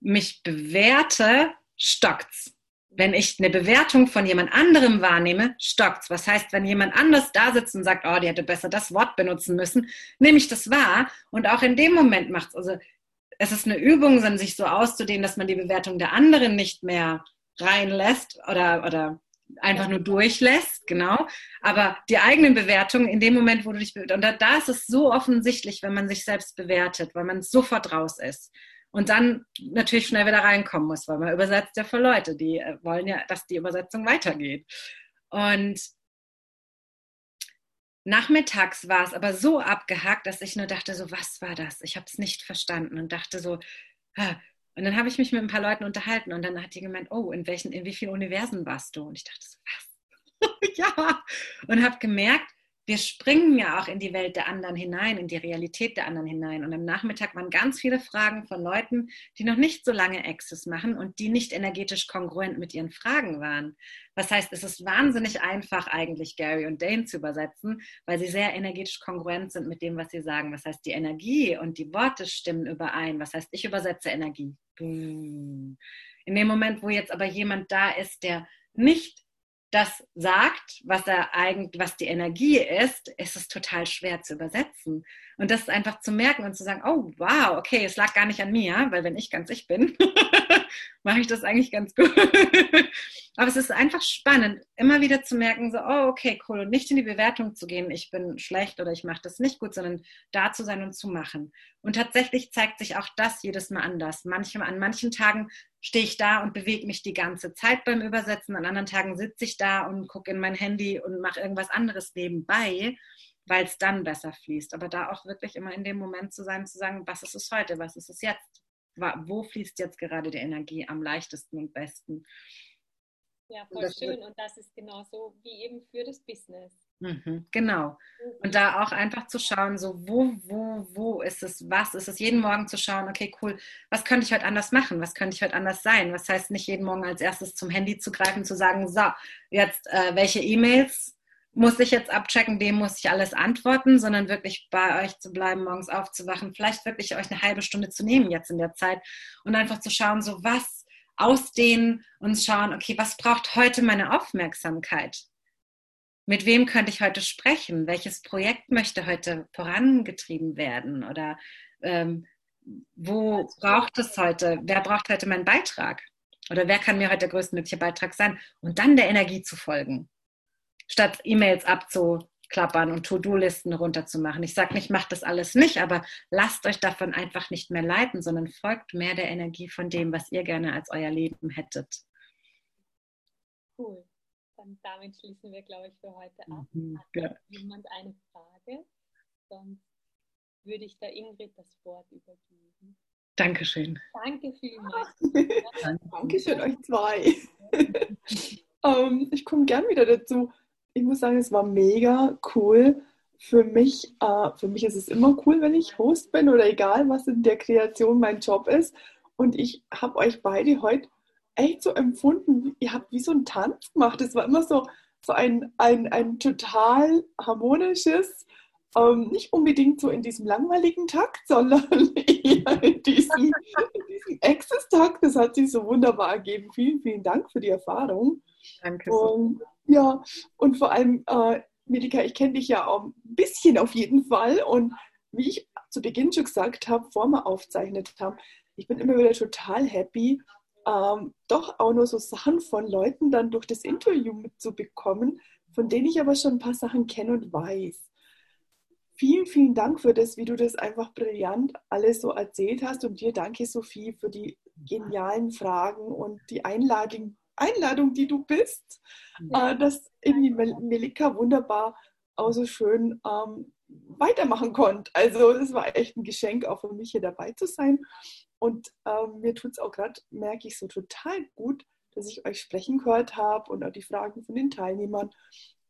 mich bewerte, stockt's. Wenn ich eine Bewertung von jemand anderem wahrnehme, stockt's. Was heißt, wenn jemand anders da sitzt und sagt, oh, die hätte besser das Wort benutzen müssen, nehme ich das wahr und auch in dem Moment macht's. Also es ist eine Übung, sich so auszudehnen, dass man die Bewertung der anderen nicht mehr reinlässt oder, oder einfach nur durchlässt, genau. Aber die eigenen Bewertungen in dem Moment, wo du dich und da, da ist es so offensichtlich, wenn man sich selbst bewertet, weil man sofort raus ist und dann natürlich schnell wieder reinkommen muss, weil man übersetzt ja für Leute, die äh, wollen ja, dass die Übersetzung weitergeht. Und nachmittags war es aber so abgehakt, dass ich nur dachte, so was war das? Ich habe es nicht verstanden und dachte so, und dann habe ich mich mit ein paar Leuten unterhalten und dann hat die gemeint, oh, in welchen, in wie vielen Universen warst du? Und ich dachte so, was? ja. Und habe gemerkt, wir springen ja auch in die Welt der anderen hinein, in die Realität der anderen hinein. Und am Nachmittag waren ganz viele Fragen von Leuten, die noch nicht so lange Access machen und die nicht energetisch kongruent mit ihren Fragen waren. Was heißt, es ist wahnsinnig einfach eigentlich Gary und Dane zu übersetzen, weil sie sehr energetisch kongruent sind mit dem, was sie sagen. Was heißt, die Energie und die Worte stimmen überein. Was heißt, ich übersetze Energie. In dem Moment, wo jetzt aber jemand da ist, der nicht das sagt, was er eigentlich, was die Energie ist, ist es total schwer zu übersetzen. Und das einfach zu merken und zu sagen, oh wow, okay, es lag gar nicht an mir, weil wenn ich ganz ich bin, mache ich das eigentlich ganz gut. Aber es ist einfach spannend, immer wieder zu merken, so, oh, okay, cool, und nicht in die Bewertung zu gehen, ich bin schlecht oder ich mache das nicht gut, sondern da zu sein und zu machen. Und tatsächlich zeigt sich auch das jedes Mal anders. Manchmal, an manchen Tagen stehe ich da und bewege mich die ganze Zeit beim Übersetzen, an anderen Tagen sitze ich da und gucke in mein Handy und mache irgendwas anderes nebenbei, weil es dann besser fließt. Aber da auch wirklich immer in dem Moment zu sein, zu sagen, was ist es heute, was ist es jetzt? Wo fließt jetzt gerade die Energie am leichtesten und besten? Ja, voll schön. Und das ist genauso wie eben für das Business. Mhm, genau. Mhm. Und da auch einfach zu schauen, so wo, wo, wo ist es, was ist es, jeden Morgen zu schauen, okay, cool, was könnte ich heute anders machen, was könnte ich heute anders sein? Was heißt nicht jeden Morgen als erstes zum Handy zu greifen, zu sagen, so, jetzt äh, welche E-Mails muss ich jetzt abchecken, dem muss ich alles antworten, sondern wirklich bei euch zu bleiben, morgens aufzuwachen, vielleicht wirklich euch eine halbe Stunde zu nehmen jetzt in der Zeit und einfach zu schauen, so was ausdehnen und schauen, okay, was braucht heute meine Aufmerksamkeit? Mit wem könnte ich heute sprechen? Welches Projekt möchte heute vorangetrieben werden? Oder ähm, wo braucht es heute? Wer braucht heute meinen Beitrag? Oder wer kann mir heute der größtmögliche Beitrag sein? Und dann der Energie zu folgen, statt E-Mails abzu klappern und To-Do-Listen runterzumachen. Ich sage nicht, macht das alles nicht, aber lasst euch davon einfach nicht mehr leiten, sondern folgt mehr der Energie von dem, was ihr gerne als euer Leben hättet. Cool. Dann damit schließen wir, glaube ich, für heute ab. Mhm, ja. Hat jemand eine Frage? Sonst würde ich der Ingrid das Wort übergeben. Dankeschön. Danke vielmals. Dankeschön euch zwei. um, ähm, ich komme gern wieder dazu ich muss sagen, es war mega cool. Für mich, äh, für mich ist es immer cool, wenn ich Host bin oder egal, was in der Kreation mein Job ist. Und ich habe euch beide heute echt so empfunden, ihr habt wie so einen Tanz gemacht. Es war immer so, so ein, ein, ein total harmonisches, ähm, nicht unbedingt so in diesem langweiligen Takt, sondern eher in diesem, in diesem Access-Takt. Das hat sich so wunderbar ergeben. Vielen, vielen Dank für die Erfahrung. Danke. Und ja, und vor allem, äh, Milika, ich kenne dich ja auch ein bisschen auf jeden Fall. Und wie ich zu Beginn schon gesagt habe, vor wir aufzeichnet haben, ich bin immer wieder total happy, ähm, doch auch nur so Sachen von Leuten dann durch das Interview mitzubekommen, von denen ich aber schon ein paar Sachen kenne und weiß. Vielen, vielen Dank für das, wie du das einfach brillant alles so erzählt hast. Und dir danke, Sophie, für die genialen Fragen und die Einladung, Einladung, die du bist, ja. äh, dass irgendwie Melika wunderbar auch so schön ähm, weitermachen konnte. Also es war echt ein Geschenk auch für mich hier dabei zu sein. Und ähm, mir tut es auch gerade, merke ich so total gut, dass ich euch sprechen gehört habe und auch die Fragen von den Teilnehmern.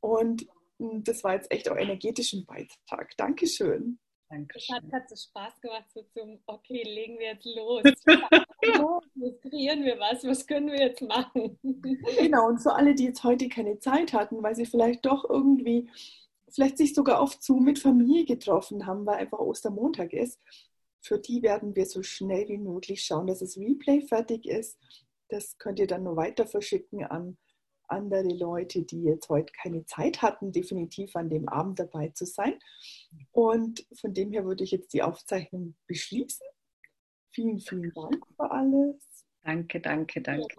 Und hm, das war jetzt echt auch energetisch ein Beitrag. Dankeschön. Dankeschön. Es hat, hat so Spaß gemacht, so zum, okay, legen wir jetzt los. los, kreieren wir was, was können wir jetzt machen? genau, und für alle, die jetzt heute keine Zeit hatten, weil sie vielleicht doch irgendwie, vielleicht sich sogar auf Zoom mit Familie getroffen haben, weil einfach Ostermontag ist, für die werden wir so schnell wie möglich schauen, dass das Replay fertig ist. Das könnt ihr dann nur weiter verschicken an andere Leute, die jetzt heute keine Zeit hatten, definitiv an dem Abend dabei zu sein. Und von dem her würde ich jetzt die Aufzeichnung beschließen. Vielen, vielen Dank für alles. Danke, danke, danke.